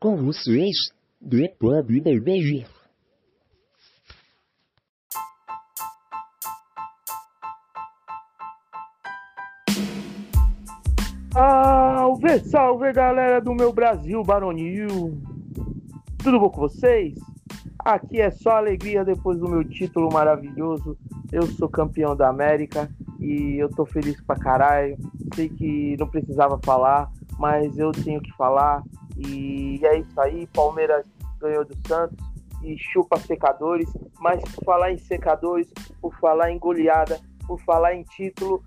com vocês, do Pub Berbejo. Salve, salve galera do meu Brasil Baronil! Tudo bom com vocês? Aqui é só alegria depois do meu título maravilhoso. Eu sou campeão da América e eu tô feliz pra caralho. Sei que não precisava falar, mas eu tenho que falar. E é isso aí, Palmeiras ganhou do Santos e chupa secadores. Mas por falar em secadores, por falar em goleada, por falar em título,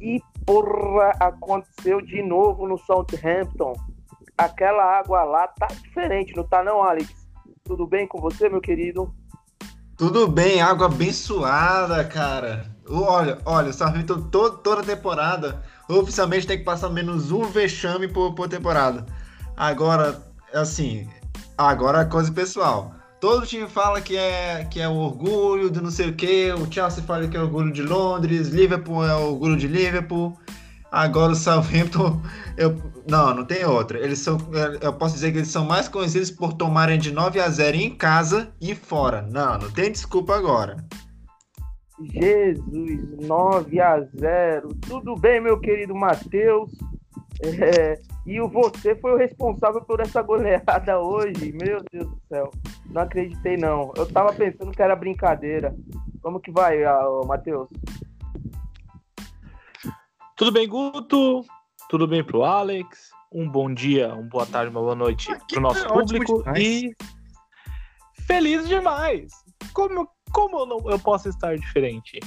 e porra aconteceu de novo no Southampton. Aquela água lá tá diferente, não tá não, Alex? Tudo bem com você, meu querido? Tudo bem, água abençoada, cara. Olha, olha, o todo, toda temporada oficialmente tem que passar menos um vexame por, por temporada. Agora, assim, agora é coisa pessoal. Todo time fala que é, que é o orgulho do não sei o que, o Chelsea fala que é o orgulho de Londres, Liverpool é o orgulho de Liverpool. Agora o Southampton, eu, não, não tem outra. Eles são, eu posso dizer que eles são mais conhecidos por tomarem de 9 a 0 em casa e fora. Não, não tem desculpa agora. Jesus, 9 a 0. Tudo bem, meu querido Matheus? É, e o você foi o responsável por essa goleada hoje. Meu Deus do céu. Não acreditei, não. Eu tava pensando que era brincadeira. Como que vai, Matheus? Tudo bem, Guto? Tudo bem pro Alex? Um bom dia, uma boa tarde, uma boa noite Aqui pro nosso é público. E feliz demais! Como, como eu, não, eu posso estar diferente?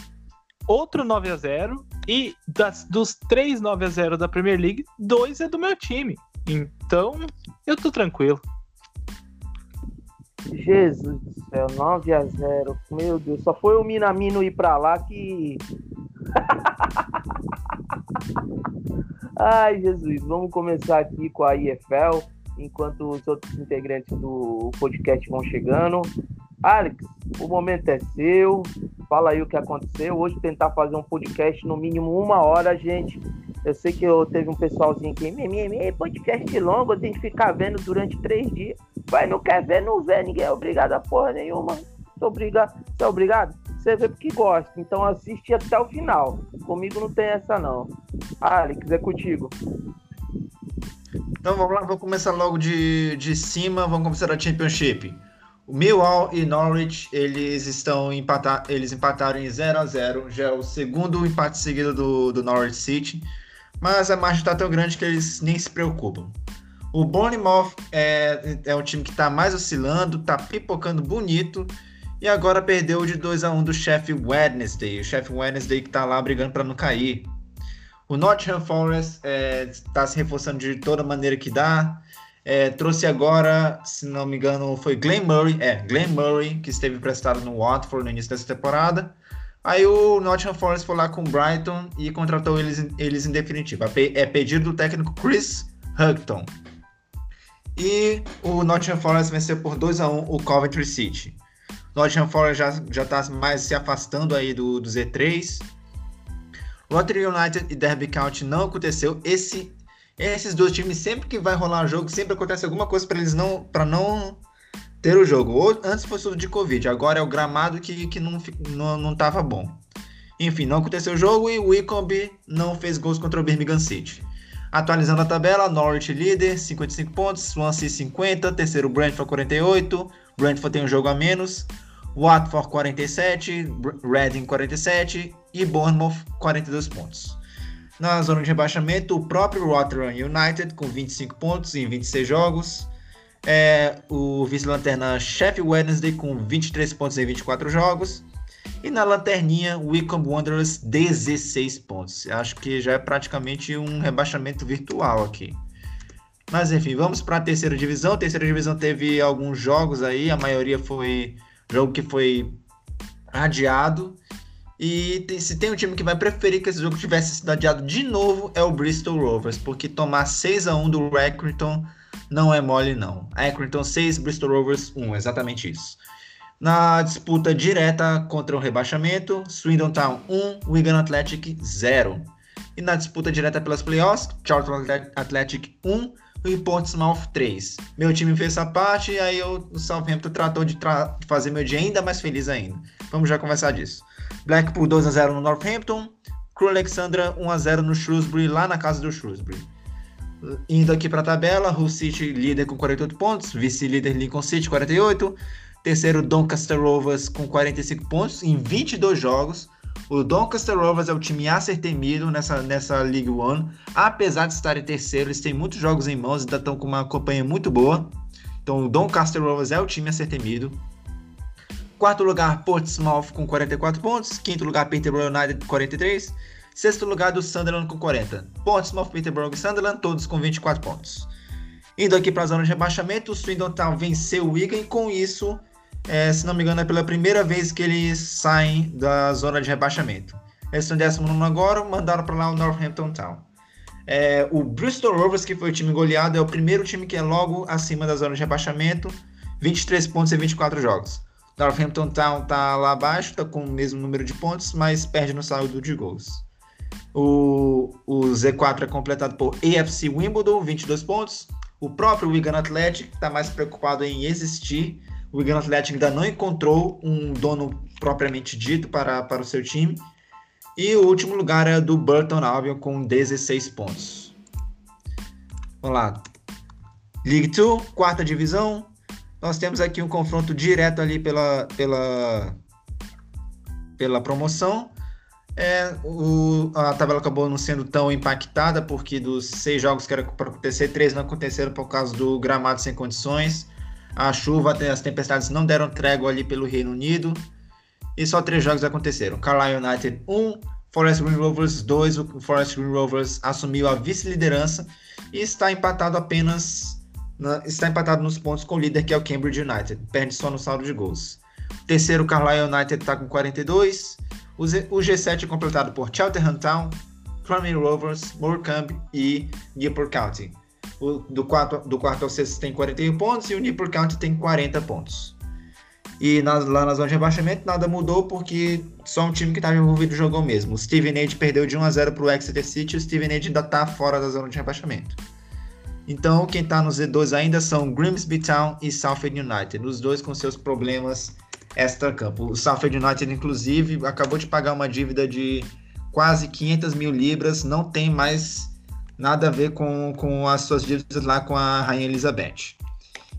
Outro 9 a 0 e das, dos três 9 a 0 da Premier League, dois é do meu time. Então, eu tô tranquilo. Jesus do céu, 9 a 0 Meu Deus, só foi o Minamino ir pra lá que. Ai, Jesus, vamos começar aqui com a IFL, enquanto os outros integrantes do podcast vão chegando. Alex, o momento é seu. Fala aí o que aconteceu. Hoje tentar fazer um podcast no mínimo uma hora, gente. Eu sei que eu teve um pessoalzinho mimimi, podcast longo, tenho que ficar vendo durante três dias. Vai, não quer ver, não vê, ninguém é obrigado a porra nenhuma. Sou obrigado, você é obrigado? Você vê porque gosta, então assiste até o final. Comigo não tem essa não. Alex, é contigo. Então vamos lá, vamos começar logo de, de cima, vamos começar a Championship. O Millwall e Norwich, eles estão empatar, eles empataram em 0 a 0 já é o segundo empate seguido do, do Norwich City, mas a margem está tão grande que eles nem se preocupam. O Bournemouth é, é um time que está mais oscilando, está pipocando bonito, e agora perdeu de 2 a 1 do Sheffield Wednesday, o Sheffield Wednesday que está lá brigando para não cair. O Nottingham Forest está é, tá se reforçando de toda maneira que dá, é, trouxe agora, se não me engano, foi Glenn Murray, é, Glenn Murray, que esteve emprestado no Watford no início dessa temporada. Aí o Nottingham Forest foi lá com o Brighton e contratou eles, eles em definitivo. É pedido do técnico Chris Hugton. E o Nottingham Forest venceu por 2 a 1 o Coventry City. O Nottingham Forest já está mais se afastando aí do, do Z3. Rotary United e Derby County não aconteceu. Esse esses dois times, sempre que vai rolar jogo, sempre acontece alguma coisa para eles não. para não ter o jogo. Ou antes fosse tudo de Covid, agora é o gramado que, que não, não, não tava bom. Enfim, não aconteceu o jogo e o Wycombe não fez gols contra o Birmingham City. Atualizando a tabela, Norwich líder, 55 pontos, Swansea 50, terceiro Brentford 48, Brentford tem um jogo a menos, Watford 47, Reading 47 e Bournemouth 42 pontos. Na zona de rebaixamento, o próprio Rotterdam United, com 25 pontos em 26 jogos. É, o vice-lanterna Sheffield Wednesday, com 23 pontos em 24 jogos. E na lanterninha, Wycombe Wanderers, 16 pontos. Acho que já é praticamente um rebaixamento virtual aqui. Mas enfim, vamos para a terceira divisão. A terceira divisão teve alguns jogos aí, a maioria foi jogo que foi adiado. E tem, se tem um time que vai preferir que esse jogo tivesse sido adiado de novo, é o Bristol Rovers, porque tomar 6 a 1 do Accrington não é mole, não. Accrington 6, Bristol Rovers 1, exatamente isso. Na disputa direta contra o rebaixamento, Swindon Town 1, Wigan Athletic 0. E na disputa direta pelas playoffs, Charlton Athletic 1, e Portsmouth 3. Meu time fez essa parte e aí eu, o Southampton tratou de tra fazer meu dia ainda mais feliz ainda. Vamos já conversar disso. Blackpool 2x0 no Northampton. Crew Alexandra 1x0 no Shrewsbury, lá na casa do Shrewsbury. Indo aqui para a tabela, Hull City líder com 48 pontos, vice-líder Lincoln City 48, terceiro Doncaster Rovers com 45 pontos em 22 jogos. O Doncaster Rovers é o time a ser temido nessa, nessa League One. Apesar de estar em terceiro, eles têm muitos jogos em mãos e ainda estão com uma campanha muito boa. Então o Doncaster Rovers é o time a ser temido. Quarto lugar, Portsmouth com 44 pontos. Quinto lugar, Peterborough United com 43. Sexto lugar do Sunderland com 40. Portsmouth, Peterborough e Sunderland, todos com 24 pontos. Indo aqui para a zona de rebaixamento, o Swindon Town venceu o Wigan com isso, é, se não me engano, é pela primeira vez que eles saem da zona de rebaixamento. Eles estão em 19 agora, mandaram para lá o Northampton Town. É, o Bristol Rovers, que foi o time goleado, é o primeiro time que é logo acima da zona de rebaixamento, 23 pontos em 24 jogos. Northampton Town está lá abaixo, está com o mesmo número de pontos, mas perde no saldo de gols. O, o Z4 é completado por AFC Wimbledon, 22 pontos. O próprio Wigan Athletic está mais preocupado em existir. O Wigan Athletic ainda não encontrou um dono propriamente dito para, para o seu time. E o último lugar é do Burton Albion com 16 pontos. Vamos lá. League 2, quarta divisão. Nós temos aqui um confronto direto ali pela, pela, pela promoção. É, o, a tabela acabou não sendo tão impactada, porque dos seis jogos que era para acontecer, três não aconteceram por causa do gramado sem condições. A chuva, as tempestades não deram trégua ali pelo Reino Unido. E só três jogos aconteceram. Carlisle United 1, Forest Green Rovers 2. O Forest Green Rovers assumiu a vice-liderança e está empatado apenas. Na, está empatado nos pontos com o líder, que é o Cambridge United. Perde só no saldo de gols. O terceiro, Carlisle United está com 42. O, G7 é completado por Cheltenham Town, Flaming Rovers, Morecambe e Newport County. O, do, quarto, do quarto ao sexto tem 41 pontos e o Newport County tem 40 pontos. E na, lá na zona de rebaixamento nada mudou porque só um time que estava envolvido jogou mesmo. O Steven Age perdeu de 1 a 0 para o Exeter City e o Steven Age ainda está fora da zona de rebaixamento. Então quem está no Z2 ainda são Grimsby Town e Southend United, os dois com seus problemas extra-campo. O Southend United, inclusive, acabou de pagar uma dívida de quase 500 mil libras, não tem mais nada a ver com, com as suas dívidas lá com a Rainha Elizabeth.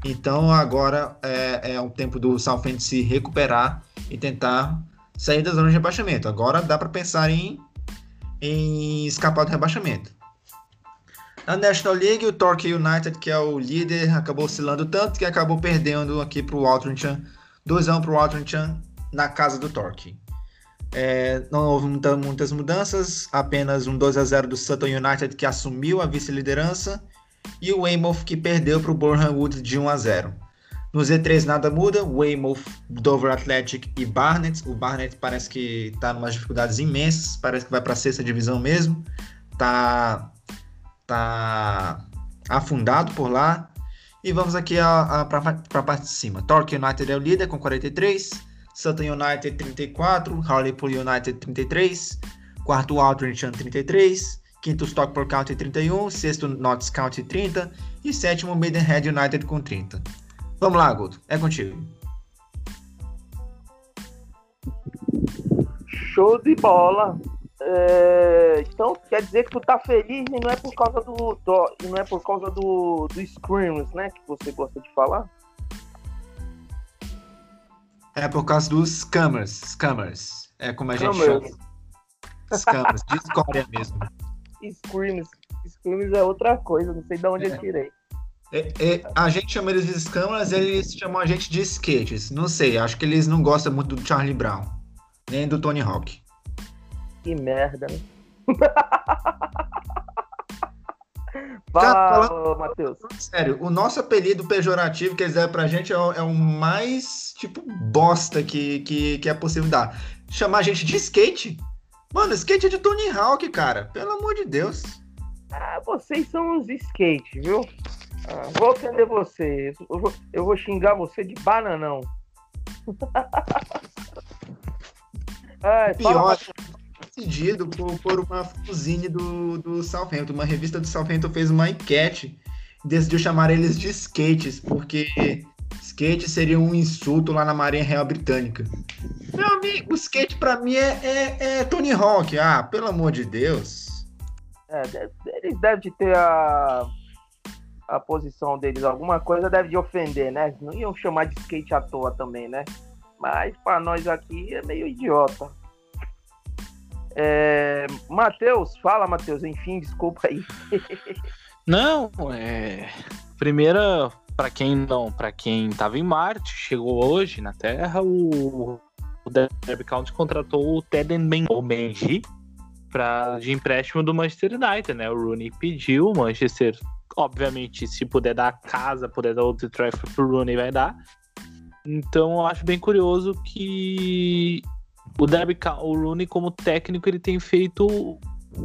Então agora é, é o tempo do Southend se recuperar e tentar sair da zona de rebaixamento. Agora dá para pensar em, em escapar do rebaixamento. Na National League, o Torquay United, que é o líder, acabou oscilando tanto que acabou perdendo aqui para o Altrincham 2x1 para o Altrincham na casa do Torque. É, não houve muita, muitas mudanças, apenas um 2x0 do Sutton United que assumiu a vice-liderança e o Weymouth que perdeu para o Boreham Wood de 1x0. No Z3 nada muda, Weymouth, Dover Athletic e Barnet. O Barnet parece que está em umas dificuldades imensas, parece que vai para a sexta divisão mesmo. Tá, tá afundado por lá. E vamos aqui para a parte de cima. Torque United é o líder com 43. Sutton United 34. Hartlepool United 33. Quarto Aldrincham 33. Quinto Stockport County 31. Sexto Notts County 30. E sétimo Maidenhead United com 30. Vamos lá, Guto. É contigo. Show de bola. É, então quer dizer que tu tá feliz e não é por causa do, do não é por causa do, do Screams, né? Que você gosta de falar? É por causa dos scammers, scammers. É como a gente chama. Scammers, de escória mesmo. Screams. Screams é outra coisa, não sei de onde é. eu tirei. É, é, a gente chama eles de scammers, eles chamam a gente de skates. Não sei, acho que eles não gostam muito do Charlie Brown, nem do Tony Hawk. Que merda, né? Fala, Matheus. Sério, o nosso apelido pejorativo que eles deram pra gente é o, é o mais, tipo, bosta que, que, que é possível dar. Chamar a gente de skate? Mano, skate é de Tony Hawk, cara. Pelo amor de Deus. Ah, vocês são uns skate, viu? Ah, vou ofender vocês. Eu vou, eu vou xingar você de bananão. Ai, Pior, decidido por, por uma fanzine do, do Southampton. Uma revista do Southampton fez uma enquete decidiu chamar eles de skates, porque skate seria um insulto lá na Marinha Real Britânica. Meu amigo, o skate pra mim é, é, é Tony Hawk. Ah, pelo amor de Deus. É, eles devem ter a, a posição deles, alguma coisa deve de ofender, né? Não iam chamar de skate à toa também, né? Mas para nós aqui é meio idiota. É... Matheus, fala, Matheus, enfim, desculpa aí. Não, é. Primeira, para quem não, para quem estava em Marte, chegou hoje na Terra, o, o Derby County contratou o Teden Benji para de empréstimo do Manchester United, né? O Rooney pediu, o Manchester, obviamente, se puder dar a casa, puder dar outro Trafford pro Rooney, vai dar. Então, eu acho bem curioso que o Derby, o Rooney como técnico, ele tem feito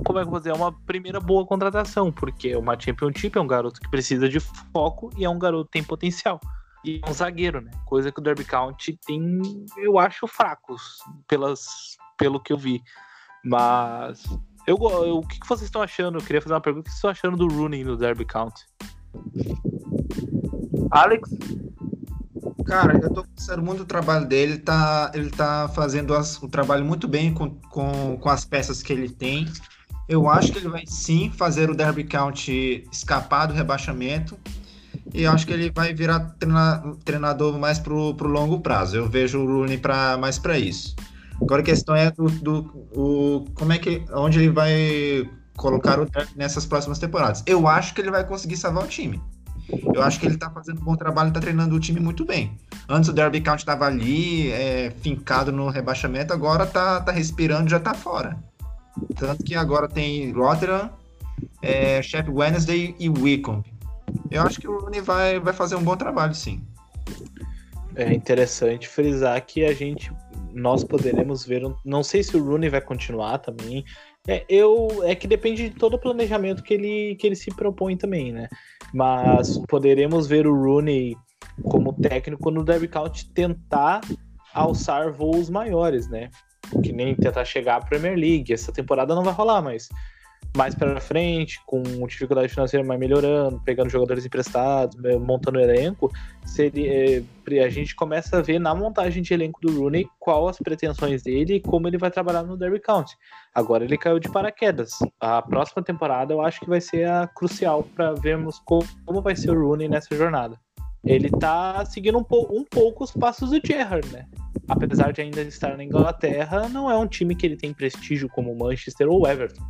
como é que eu vou dizer, é uma primeira boa contratação, porque uma Championship é um garoto que precisa de foco e é um garoto que tem potencial. E é um zagueiro, né? Coisa que o Derby County tem, eu acho, fracos, pelas, pelo que eu vi. Mas eu, eu, o que, que vocês estão achando? Eu queria fazer uma pergunta. O que vocês estão achando do Rooney no Derby County? Alex? Cara, eu tô gostando muito do trabalho dele. Ele tá, ele tá fazendo as, o trabalho muito bem com, com, com as peças que ele tem. Eu acho que ele vai sim fazer o Derby County escapar do rebaixamento. E acho que ele vai virar treina, treinador mais pro, pro longo prazo. Eu vejo o Rooney pra, mais para isso. Agora a questão é do, do o, como é que onde ele vai colocar o Derby nessas próximas temporadas. Eu acho que ele vai conseguir salvar o time. Eu acho que ele tá fazendo um bom trabalho, tá treinando o time muito bem. Antes o Derby County tava ali, é, fincado no rebaixamento, agora tá, tá respirando já tá fora. Tanto que agora tem Rotterdam, é, Wednesday e Wycombe. Eu acho que o Rooney vai, vai fazer um bom trabalho, sim. É interessante frisar que a gente, nós poderemos ver, não sei se o Rooney vai continuar também. É, eu, é que depende de todo o planejamento que ele, que ele se propõe também, né? Mas poderemos ver o Rooney como técnico no Derby County tentar alçar voos maiores, né? que nem tentar chegar à Premier League. Essa temporada não vai rolar, mas mais para frente, com dificuldade financeira mais melhorando, pegando jogadores emprestados, eh, montando elenco, seria, eh, a gente começa a ver na montagem de elenco do Rooney qual as pretensões dele e como ele vai trabalhar no Derby County. Agora ele caiu de paraquedas. A próxima temporada eu acho que vai ser a crucial para vermos como, vai ser o Rooney nessa jornada. Ele tá seguindo um, um pouco os passos do Gerrard, né? apesar de ainda estar na Inglaterra, não é um time que ele tem prestígio como Manchester ou Everton.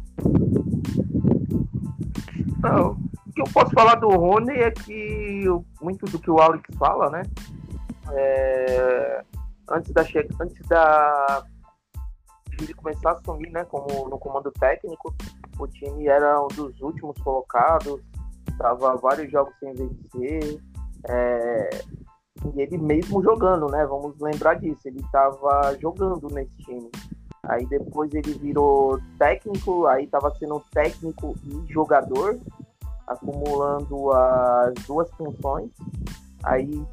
Não, o que eu posso falar do Rony é que muito do que o Alex fala, né? É, antes da antes da ele começar a assumir, né, como no comando técnico, o time era um dos últimos colocados, estava vários jogos sem vencer, é, e ele mesmo jogando, né? Vamos lembrar disso. Ele estava jogando nesse time. Aí depois ele virou técnico, aí estava sendo técnico e jogador, acumulando as duas funções. Aí,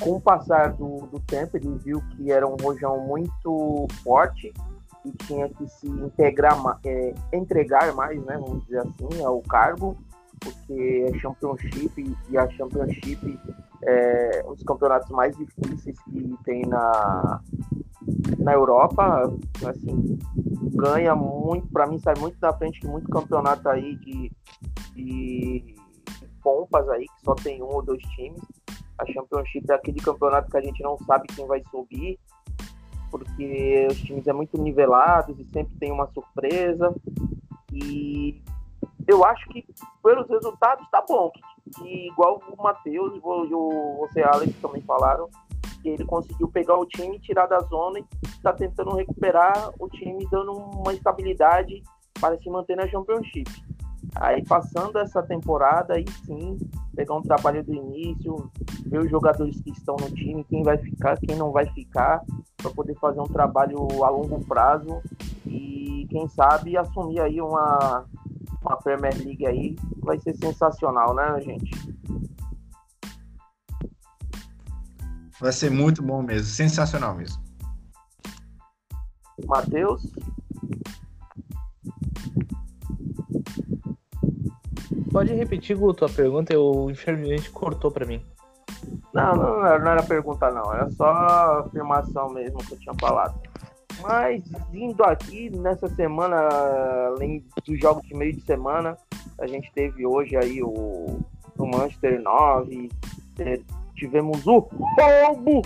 com o passar do, do tempo, ele viu que era um rojão muito forte e tinha que se integrar, é, entregar mais, né? Vamos dizer assim, ao cargo, porque é Championship e a Championship é, um dos campeonatos mais difíceis que tem na, na Europa, assim, ganha muito, para mim sai muito da frente de muito campeonato aí de, de, pompas aí, que só tem um ou dois times. A Championship é aquele campeonato que a gente não sabe quem vai subir, porque os times é muito nivelados e sempre tem uma surpresa. E eu acho que pelos resultados tá bom, que igual o Matheus e você, Alex, também falaram, que ele conseguiu pegar o time, tirar da zona e está tentando recuperar o time, dando uma estabilidade para se manter na Championship. Aí passando essa temporada, aí sim, pegar um trabalho do início, ver os jogadores que estão no time, quem vai ficar, quem não vai ficar, para poder fazer um trabalho a longo prazo e quem sabe assumir aí uma, uma Premier League aí vai ser sensacional, né, gente? Vai ser muito bom mesmo, sensacional mesmo. Matheus? pode repetir, Guto, a pergunta? O infelizmente cortou pra mim. Não, não, não era pergunta não, era só afirmação mesmo que eu tinha falado. Mas vindo aqui nessa semana, além dos jogos de meio de semana, a gente teve hoje aí o, o Manchester 9, tivemos o roubo,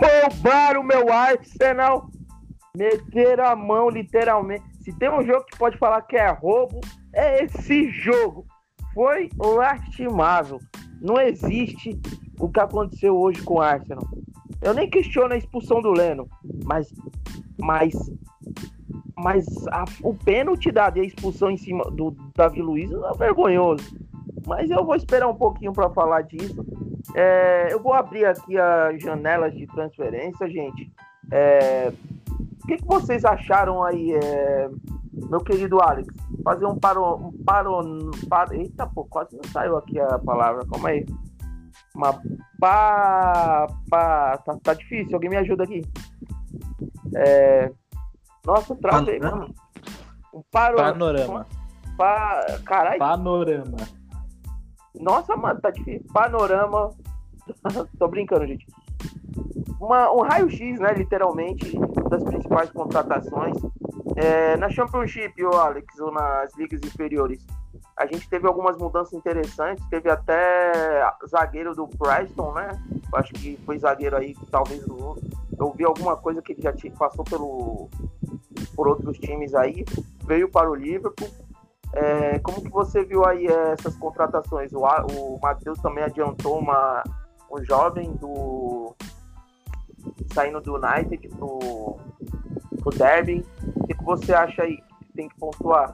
roubaram o meu Arsenal, meteram a mão literalmente. Se tem um jogo que pode falar que é roubo, é esse jogo. Foi lastimável. Não existe o que aconteceu hoje com o Arsenal. Eu nem questiono a expulsão do Leno, mas, mas, mas a, o pênalti dado e a expulsão em cima do Davi Luiz é vergonhoso. Mas eu vou esperar um pouquinho para falar disso. É, eu vou abrir aqui as janelas de transferência, gente. É, o que, que, vocês acharam aí, é, meu querido Alex? Fazer um paro, um paro, paro. Eita, pô, quase não saiu aqui a palavra. Calma aí. Uma pá, tá, tá difícil, alguém me ajuda aqui. É... Nossa, travei, mano. Um paro... Panorama. Pa... Caralho. Panorama. Nossa, mano, tá difícil. Panorama. Tô brincando, gente. Uma, um raio-x, né, literalmente, das principais contratações. É, na Championship, o Alex, ou nas ligas inferiores, a gente teve algumas mudanças interessantes. Teve até zagueiro do Preston, né? Acho que foi zagueiro aí, talvez eu vi alguma coisa que ele já passou pelo por outros times aí, veio para o Liverpool. É, como que você viu aí essas contratações? O, o Matheus também adiantou uma, um jovem do saindo do United pro, pro Derby. O que, que você acha aí que tem que pontuar?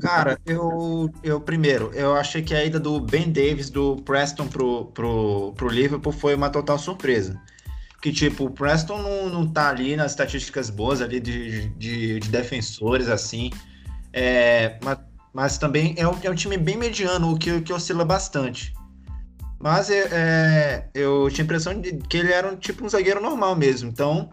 Cara, eu, eu primeiro, eu achei que a ida do Ben Davis do Preston pro, pro, pro Liverpool foi uma total surpresa. Que, tipo, o Preston não, não tá ali nas estatísticas boas ali de, de, de defensores, assim. É, mas, mas também é um, é um time bem mediano, o que, que oscila bastante. Mas é, é, eu tinha a impressão de que ele era um, tipo um zagueiro normal mesmo. Então,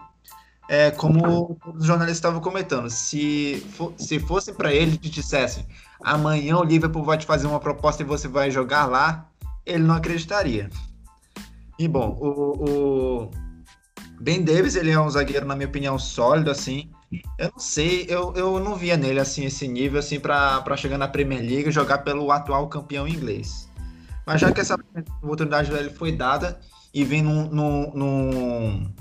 é, como os jornalistas estavam comentando, se, for, se fosse para ele e dissessem amanhã o Liverpool vai te fazer uma proposta e você vai jogar lá, ele não acreditaria. E bom, o, o Ben Davis ele é um zagueiro na minha opinião sólido assim. Eu não sei, eu, eu não via nele assim esse nível assim para chegar na Premier League e jogar pelo atual campeão inglês. Mas já que essa oportunidade dele foi dada e vem num, num, num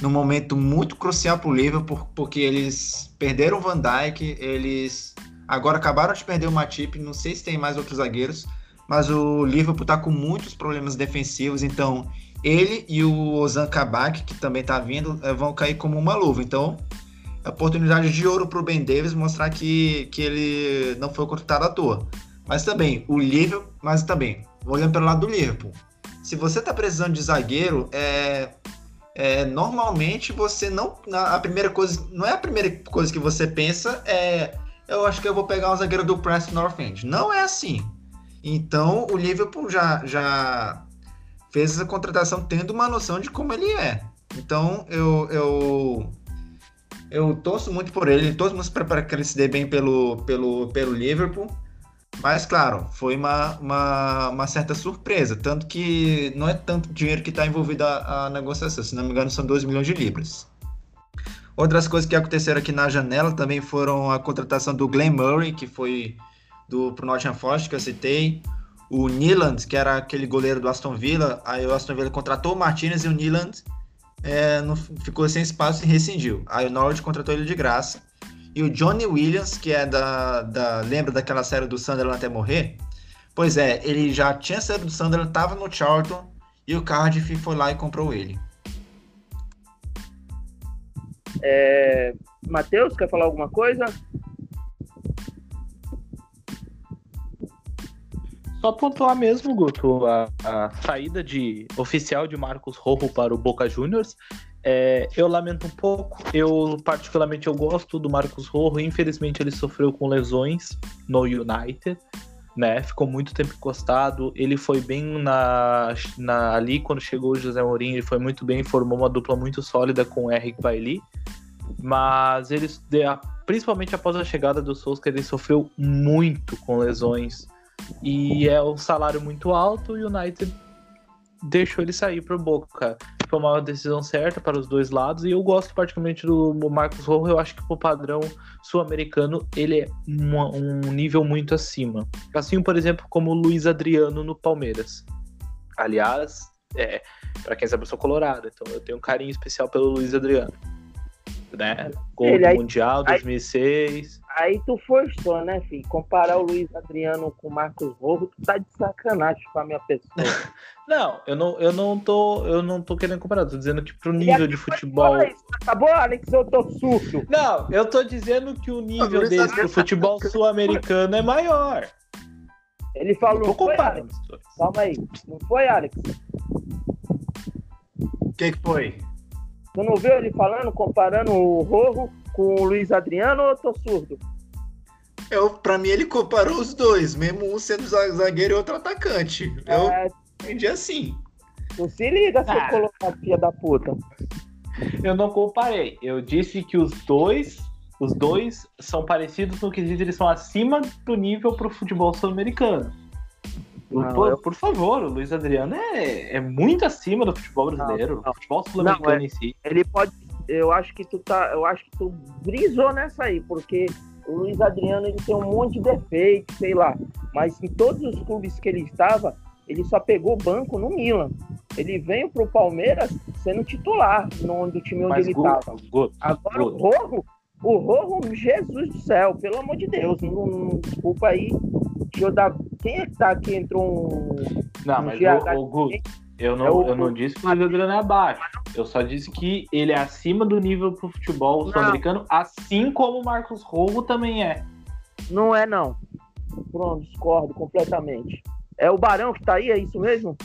num momento muito crucial para o Liverpool, porque eles perderam o Van Dijk, eles agora acabaram de perder o Matip, não sei se tem mais outros zagueiros, mas o Liverpool está com muitos problemas defensivos, então ele e o Ozan Kabak, que também está vindo, eh, vão cair como uma luva. Então, oportunidade de ouro para o Ben Davis mostrar que, que ele não foi contratado à toa. Mas também, o Liverpool, mas também, olhando pelo lado do Liverpool, se você está precisando de zagueiro, é, é, normalmente você não. A primeira coisa. Não é a primeira coisa que você pensa, é. Eu acho que eu vou pegar um zagueiro do Preston North End. Não é assim. Então o Liverpool já, já fez essa contratação tendo uma noção de como ele é. Então eu, eu, eu torço muito por ele, torço muito para que ele se dê bem pelo, pelo, pelo Liverpool. Mas, claro, foi uma, uma, uma, certa surpresa. Tanto que não é tanto dinheiro que está envolvido a, a, negociação. Se não me engano, são 2 milhões de libras. Outras coisas que aconteceram aqui na janela também foram a contratação do Glenn Murray, que foi do pro Nottingham Forest, que eu citei. O Niland, que era aquele goleiro do Aston Villa. Aí o Aston Villa contratou o Martinez e o Niland é, não, ficou sem espaço e rescindiu. Aí o Norwich contratou ele de graça. E o Johnny Williams, que é da, da. Lembra daquela série do Sunderland até morrer? Pois é, ele já tinha saído do Sunderland, estava no Charlton e o Cardiff foi lá e comprou ele. É... Matheus, quer falar alguma coisa? Só pontuar mesmo, Guto, a, a, saída de oficial de Marcos Rojo para o Boca Juniors é, eu lamento um pouco. Eu, particularmente, eu gosto do Marcos Rojo. Infelizmente, ele sofreu com lesões no United. Né? Ficou muito tempo encostado. Ele foi bem na, na, ali quando chegou o José Mourinho. Ele foi muito bem, formou uma dupla muito sólida com o Eric Bailly. Mas eles, principalmente após a chegada do Solskjaer, ele sofreu muito com lesões. E é um salário muito alto e o United deixou ele sair pro Boca. Foi uma decisão certa para os dois lados e eu gosto particularmente do Marcos Rojo. Eu acho que o padrão sul-americano ele é um, um nível muito acima. Assim, por exemplo, como o Luiz Adriano no Palmeiras. Aliás, é, para quem sabe, eu sou colorado, então eu tenho um carinho especial pelo Luiz Adriano. Né? Gol Ele do aí- Mundial 2006. Aí tu forçou, né, filho? Comparar o Luiz Adriano com o Marcos Rojo, tu tá de sacanagem com a minha pessoa. Não, eu não, eu não tô, eu não tô querendo comparar, tô dizendo que pro nível de futebol. Acabou, Alex? Eu tô surdo. Não, eu tô dizendo que o nível Luiz deles pro futebol sul-americano é maior. Ele falou, Não não tô foi, comparando Alex? Calma aí. Não foi, Alex? O que, que foi? Tu não viu ele falando, comparando o Rojo com o Luiz Adriano ou eu tô surdo? Eu, pra mim, ele comparou os dois, mesmo um sendo za- zagueiro e outro atacante. Eu É, entendi assim. tu se liga, seu Ah. colocado filha da puta. Eu não comparei. Eu disse que os dois, os dois são parecidos no quesito, eles são acima do nível pro futebol sul-americano. Não, Pô, eu- Por favor, o Luiz Adriano é, é muito acima do futebol brasileiro, Não, do futebol sul-americano Não, é- em si. Ele pode. Eu acho que tu tá. Eu acho que tu brisou nessa aí, porque o Luiz Adriano ele tem um monte de defeito, sei lá. Mas em todos os clubes que ele estava, ele só pegou banco no Milan. Ele veio pro Palmeiras sendo titular no, do time onde Mas ele estava. Agora o. Rojo, o Rojo, Jesus do céu, pelo amor de Deus, não, não- desculpa aí. Deixa eu dar. Quem é que tá aqui? Entrou um. Não, um mas GH o, o Guto, eu não, É o- eu não disse que o Luiz Adriano é abaixo. Eu só disse que ele é acima do nível pro futebol sul-americano, assim como o Marcos Rojo também é. Não é, não. Pronto, discordo completamente. É o Barão que tá aí, é isso mesmo?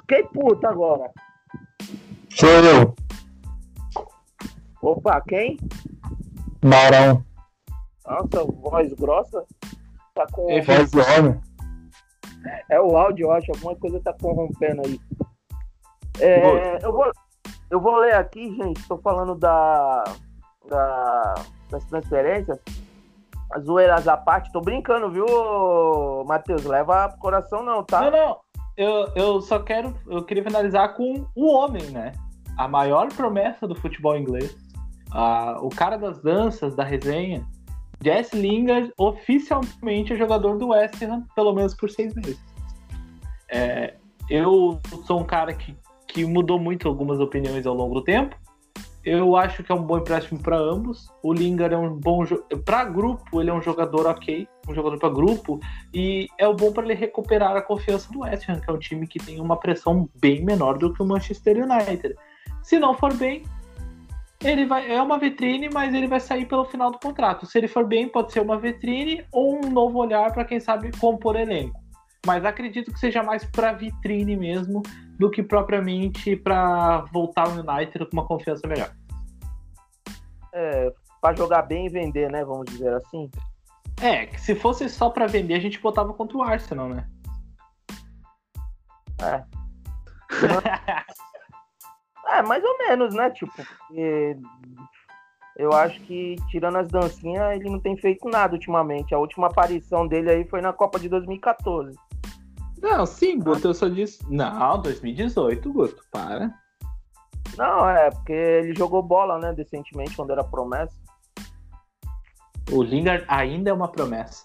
Fiquei puta agora. Sou eu, Opa, quem? Barão, Nossa, voz grossa. Tá com... É, voz de homem. É o áudio, eu acho. Alguma coisa tá corrompendo aí. É, eu, vou, eu vou ler aqui, gente. Estou falando da, da, das transferências. As zoeiras à parte. Tô brincando, viu, Matheus? Leva pro coração, não, tá? Não, não. Eu, eu só quero. Eu queria finalizar com o homem, né? A maior promessa do futebol inglês. Ah, o cara das danças, da resenha. Jesse Lingard oficialmente é jogador do West Ham, pelo menos por seis meses. É, eu sou um cara que, que mudou muito algumas opiniões ao longo do tempo. Eu acho que é um bom empréstimo para ambos. O Lingard é um bom para grupo, ele é um jogador ok, um jogador para grupo e é o bom para ele recuperar a confiança do West Ham, que é um time que tem uma pressão bem menor do que o Manchester United. Se não for bem, ele vai é uma vitrine, mas ele vai sair pelo final do contrato. Se ele for bem, pode ser uma vitrine ou um novo olhar para quem sabe compor elenco. Mas acredito que seja mais para vitrine mesmo do que propriamente para voltar ao United com uma confiança melhor. É, pra jogar bem e vender, né? Vamos dizer assim. É, que se fosse só para vender, a gente botava contra o Arsenal, né? É. É, mais ou menos, né? Tipo, porque eu acho que, tirando as dancinhas, ele não tem feito nada ultimamente. A última aparição dele aí foi na Copa de 2014. Não, sim, Guto, eu só disse. Não, 2018, Guto, para. Não, é, porque ele jogou bola, né, decentemente, quando era promessa. O Lingard ainda é uma promessa.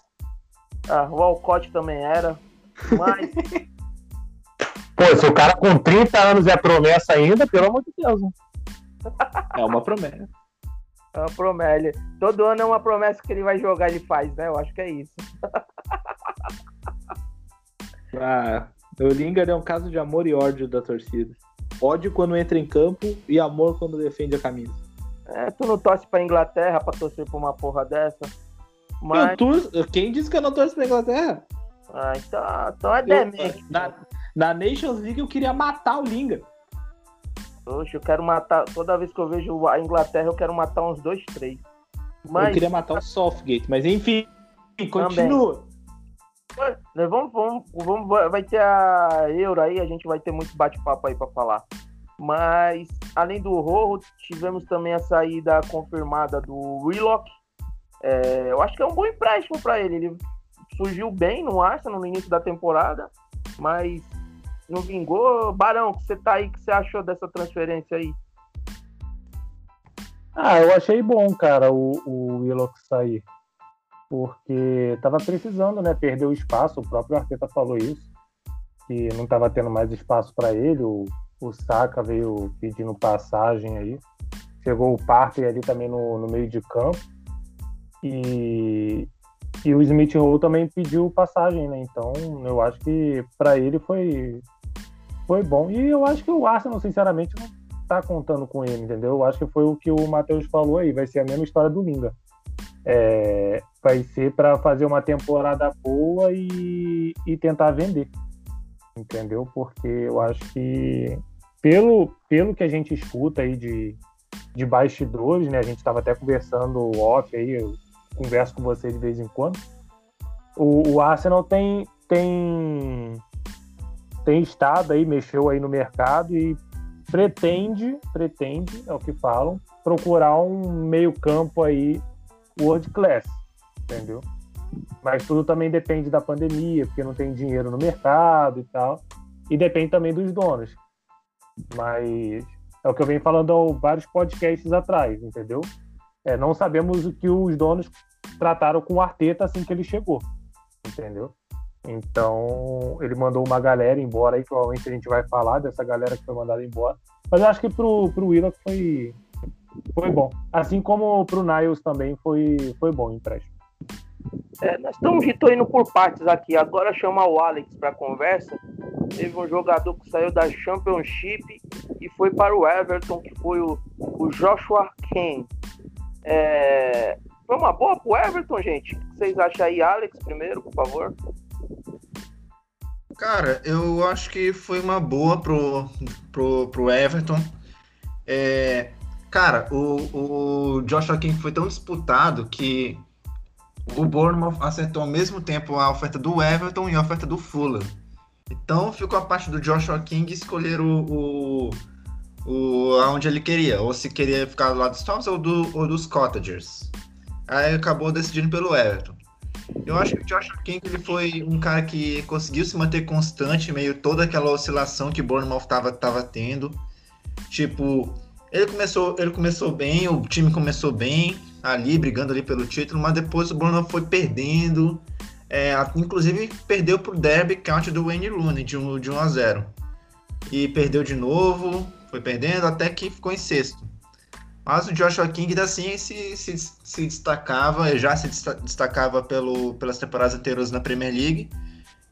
Ah, o Alcott também era. Mas, Pô, se o cara com 30 anos é promessa ainda, pelo amor de Deus. Né? É uma promessa. é uma promessa. Todo ano é uma promessa que ele vai jogar, ele faz, né? Eu acho que é isso. Ah, o Lingard é um caso de amor e ódio da torcida. Ódio quando entra em campo e amor quando defende a camisa. É, tu não torce pra Inglaterra pra torcer pra uma porra dessa? Mas, Eu torço- Quem disse que eu não torço pra Inglaterra? ah, então, então é Eu- demente. na, na Nations League eu queria matar o Lingard. Oxe, eu quero matar. Toda vez que eu vejo a Inglaterra, eu quero matar uns dois, três. Eu Mas queria matar o Southgate, mas enfim, continua. nós vamos, vamos, vamos, vai ter a Euro aí, a gente vai ter muito bate-papo aí pra falar. Mas além do Rojo, tivemos também a saída confirmada do Willock. É, eu acho que é um bom empréstimo para ele. Ele surgiu bem no Arsenal no início da temporada, mas não vingou. Barão, que você tá aí, que você achou dessa transferência aí? Ah, eu achei bom, cara, o, o Willock sair. Porque tava precisando, né? Perdeu espaço, o próprio Arteta falou isso. Que não tava tendo mais espaço para ele. O, o Saka veio pedindo passagem aí. Chegou o Partey ali também no, no meio de campo. E, e o Smith Rowe também pediu passagem, né? Então eu acho que para ele foi, foi bom. E eu acho que o Arsenal, sinceramente, não tá contando com ele, entendeu? Eu acho que foi o que o Matheus falou aí, vai ser a mesma história do Linga. É, vai ser para fazer uma temporada boa e, e tentar vender, entendeu? Porque eu acho que pelo, pelo que a gente escuta aí de, de bastidores, né? A gente estava até conversando off aí, converso com você de vez em quando. O, o Arsenal tem, tem, tem estado aí, mexeu aí no mercado e pretende, pretende, é o que falam, procurar um meio-campo aí world class, entendeu? Mas tudo também depende da pandemia, porque não tem dinheiro no mercado e tal. E depende também dos donos. Mas é o que eu venho falando há vários podcasts atrás, entendeu? É, não sabemos o que os donos trataram com o Arteta assim que ele chegou, entendeu? Então, ele mandou uma galera embora aí, provavelmente a gente vai falar dessa galera que foi mandada embora. Mas eu acho que pro, pro Willock foi, foi bom. Assim como pro Niles também foi, foi bom o empréstimo. É, nós estamos indo por partes aqui. Agora chamar o Alex para conversa. Teve um jogador que saiu da Championship e foi para o Everton, que foi o, o Joshua Ken. É, foi uma boa pro Everton, gente? O que vocês acham aí, Alex, primeiro, por favor? Cara, eu acho que foi uma boa pro, pro, pro Everton. É, cara, o, o Joshua King foi tão disputado que o Bournemouth acertou ao mesmo tempo a oferta do Everton e a oferta do Fulham. Então ficou a parte do Joshua King escolher o, o, o aonde ele queria, ou se queria ficar do lado dos Toms ou, do, ou dos Cottagers. Aí acabou decidindo pelo Everton. Eu acho que o King ele foi um cara que conseguiu se manter constante, meio toda aquela oscilação que o Bournemouth tava, tava tendo. Tipo, ele começou, ele começou bem, o time começou bem, ali, brigando ali pelo título, mas depois o Bournemouth foi perdendo. É, inclusive perdeu pro Derby County do Wayne Rooney de 1, de 1 a 0. E perdeu de novo, foi perdendo até que ficou em sexto. Mas o Joshua King assim se, se, se destacava, já se destacava pelo, pelas temporadas anteriores na Premier League.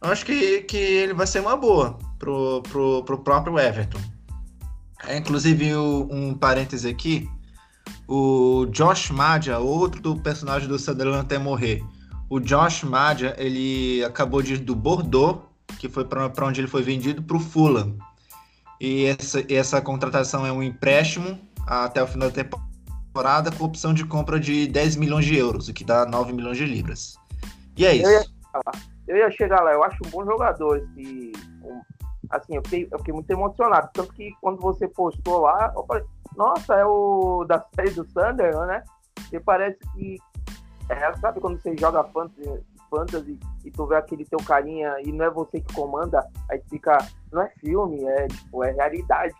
Eu acho que, que ele vai ser uma boa pro, pro, pro próprio Everton. É, inclusive, um parêntese aqui, o Josh Madja, outro do personagem do Sunderland até morrer. O Josh Madja, ele acabou de ir do Bordeaux, que foi para onde ele foi vendido, para o Fulham. E essa, essa contratação é um empréstimo até o final da temporada com opção de compra de 10 milhões de euros, o que dá 9 milhões de libras. E é isso. Eu ia, eu ia chegar lá, eu acho um bom jogador esse. Um, assim, eu fiquei, eu fiquei muito emocionado. Tanto que quando você postou lá, eu falei, nossa, é o da série do Thunder, né? E parece que. É, sabe quando você joga fantasy, fantasy e tu vê aquele teu carinha e não é você que comanda, aí fica. Não é filme, é tipo, é realidade.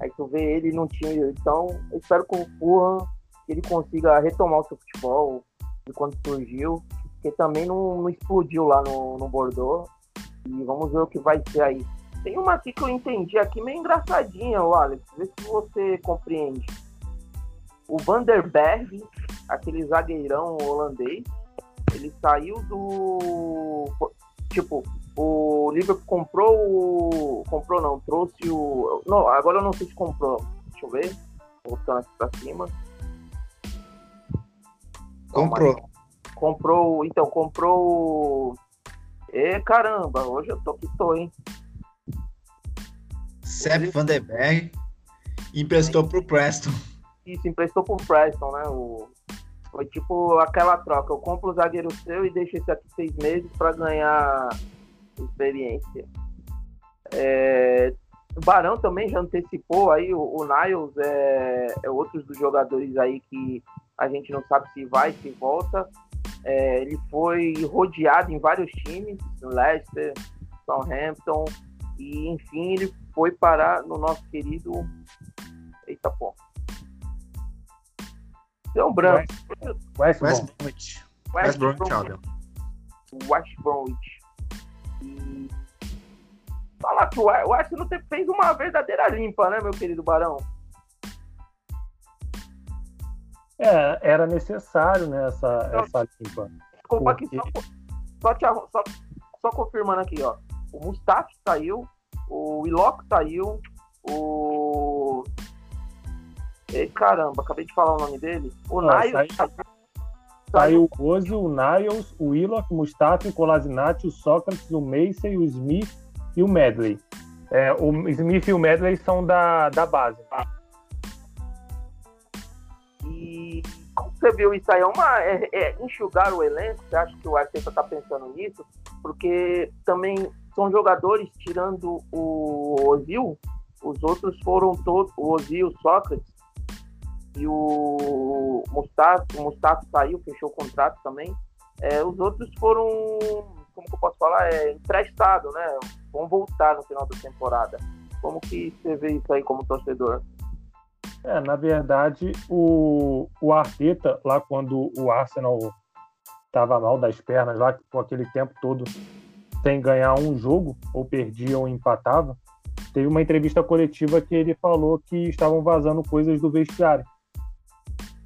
Aí tu vê ele não tinha. Então, eu espero que o Fulham ele consiga retomar o seu futebol de quando surgiu, porque também não, não explodiu lá no, no Bordeaux. E vamos ver o que vai ser aí. Tem uma aqui que eu entendi aqui, meio engraçadinha, o Alex. Vê se você compreende. O Vanderberg, aquele zagueirão holandês, ele saiu do. Tipo, o Liverpool comprou o. Comprou não, trouxe o. Não, agora eu não sei se comprou. Deixa eu ver. Voltando aqui pra cima. Comprou. Comprou. Então, comprou. E caramba, hoje eu tô que tô, hein? Sepp Van der Berg emprestou pro Preston. Isso, emprestou pro Preston, né? O... Foi tipo aquela troca. Eu compro o zagueiro seu e deixo esse aqui seis meses para ganhar experiência. É, o Barão também já antecipou aí, o, o Niles é, é outro dos jogadores aí que a gente não sabe se vai, se volta. É, ele foi rodeado em vários times, Leicester, Southampton, e enfim ele foi parar no nosso querido. Eita pô. Deu um branco. West, West Bromwich. West Bromwich. West Bromwich. E... Falar que o Arsenal fez uma verdadeira limpa, né, meu querido Barão? É, era necessário, né, essa, então, essa limpa. Desculpa Porque... aqui, só, só, só, só confirmando aqui, ó. O Mustafa saiu, o Willock saiu, o. E, caramba, acabei de falar o nome dele. O ah, Niles saiu. Saiu o Ozzy, o Niles, o Willock, o Mustafa, o Colasinati, o Sócrates, o Mason, o Smith e o Medley. É, o Smith e o Medley são da, da base. E como você viu isso aí? É, uma, é, é enxugar o elenco? Você acha que o Arteta está pensando nisso? Porque também são jogadores, tirando o Ozil, os outros foram todos, o Ozil, o Sócrates e o Mustafa, o Mustafa saiu, fechou o contrato também. É, os outros foram, como que eu posso falar, é, emprestado, né? Vão voltar no final da temporada. Como que você vê isso aí como torcedor? É, na verdade, o, o Arteta, lá quando o Arsenal estava mal das pernas, lá com aquele tempo todo sem ganhar um jogo, ou perdia ou empatava, teve uma entrevista coletiva que ele falou que estavam vazando coisas do vestiário.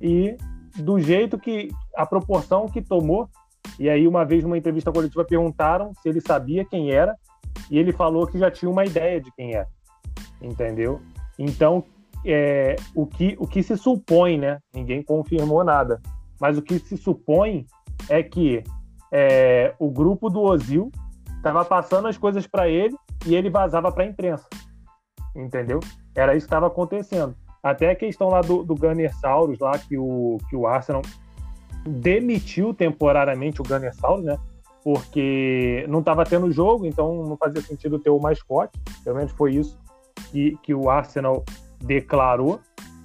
E do jeito que a proporção que tomou, e aí uma vez numa entrevista coletiva perguntaram se ele sabia quem era, e ele falou que já tinha uma ideia de quem era. Entendeu? Então, é, o, que, o que se supõe, né? Ninguém confirmou nada, mas o que se supõe é que é, o grupo do Ozil Tava passando as coisas para ele e ele vazava para a imprensa. Entendeu? Era isso que estava acontecendo. Até a questão lá do, do Gunner Saurus, lá que o, que o Arsenal demitiu temporariamente o Gunner Saurus, né? Porque não estava tendo jogo, então não fazia sentido ter o mascote. Pelo menos foi isso que, que o Arsenal declarou.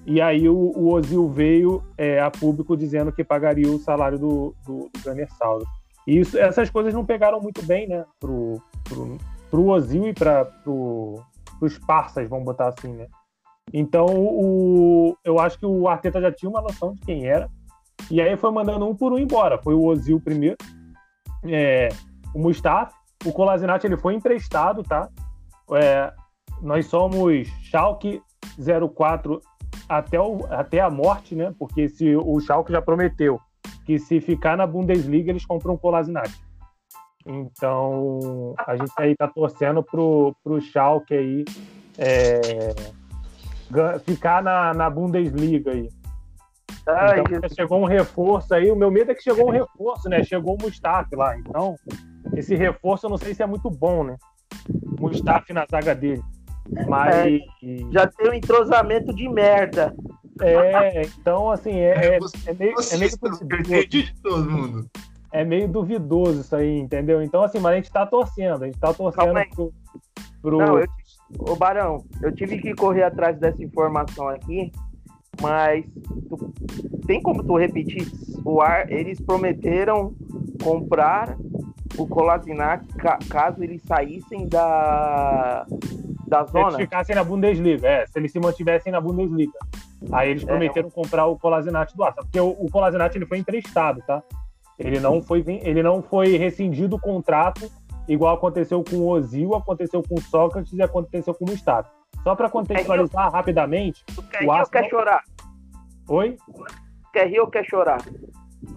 E aí o, o Ozil veio é, a público dizendo que pagaria o salário do, do, do Gunner Saurus. E isso, essas coisas não pegaram muito bem, né? Pro, pro, pro Ozil e para pro, os parças, vamos botar assim, né? Então, o, eu acho que o Arteta já tinha uma noção de quem era. E aí foi mandando um por um embora. Foi o Ozil primeiro, é, o Mustafa, o Kolasinac ele foi emprestado, tá? É, nós somos Schalke 04 até, o, até a morte, né? Porque se o Schalke já prometeu que se ficar na Bundesliga eles compram o Kolasinac. Então a gente aí tá torcendo pro, pro Schalke aí é, ficar na, na Bundesliga aí. Ai, então, chegou um reforço aí. O meu medo é que chegou um reforço, né? Chegou o Mustafa lá. Então, esse reforço eu não sei se é muito bom, né? Mustafa na zaga dele. Mas. É, já tem um entrosamento de merda. É, então, assim, é, é, é meio, é meio duvidoso. de todo mundo. É meio duvidoso isso aí, entendeu? Então, assim, mas a gente tá torcendo, a gente tá torcendo pro. pro... Não, eu, ô Barão, eu tive que correr atrás dessa informação aqui, mas tu, tem como tu repetir? O ar, eles prometeram comprar o Kolasinac caso eles saíssem da, da zona. Se eles ficassem na Bundesliga, é, se eles se mantivessem na Bundesliga. Aí eles é, prometeram é, comprar o Colasinati do Arsenal, porque o, o Colasinati ele foi emprestado, tá? Ele não foi, ele não foi rescindido o contrato, igual aconteceu com o Ozil, aconteceu com o Sócrates e aconteceu com o Mustafa. Só para contextualizar rapidamente, tu quer o Arsenal... ou quer chorar? Oi? Quer rir ou quer chorar?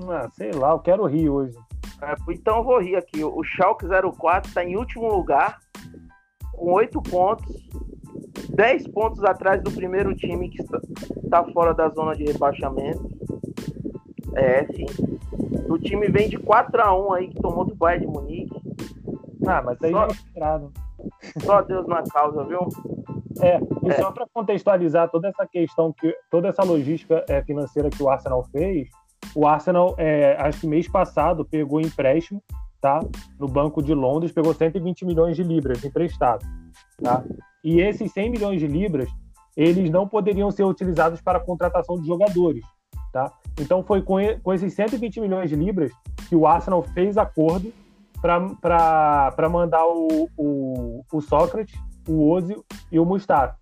Ah, sei lá, eu quero rir hoje. É, então eu vou rir aqui. O Schalke 04 está em último lugar, com oito pontos, 10 pontos atrás do primeiro time que está fora da zona de rebaixamento. É, sim. O time vem de 4 a 1 aí, que tomou do Bayern de Munique. Ah, mas aí só, é esperado. Só Deus na causa, viu? É, e é. só para contextualizar toda essa questão, que toda essa logística é, financeira que o Arsenal fez, o Arsenal, é, acho que mês passado, pegou empréstimo tá? No Banco de Londres, pegou 120 milhões de libras emprestado, tá? E esses 100 milhões de libras, eles não poderiam ser utilizados para a contratação de jogadores, tá? Então foi com, com esses 120 milhões de libras que o Arsenal fez acordo para mandar o, o, o Sócrates, o Ozil e o Mustafa.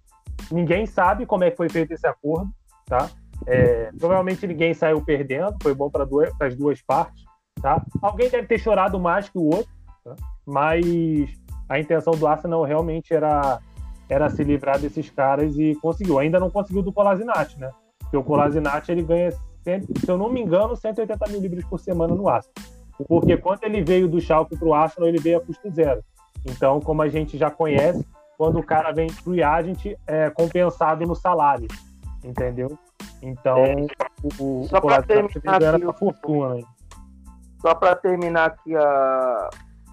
Ninguém sabe como é que foi feito esse acordo, tá? É, provavelmente ninguém saiu perdendo, foi bom para as duas partes, tá? Alguém deve ter chorado mais que o outro, tá? mas a intenção do Arsenal realmente era era se livrar desses caras e conseguiu. Ainda não conseguiu do Colasinati, né? Porque o Colasinati ele ganha, se eu não me engano, 180 mil libras por semana no Arsenal. Porque quando ele veio do Schalke para o Arsenal, ele veio a custo zero. Então, como a gente já conhece, quando o cara vem para o Agent, é compensado no salário, entendeu? Então, é. o, Só para terminar aqui, o... fortuna. Só para terminar aqui a,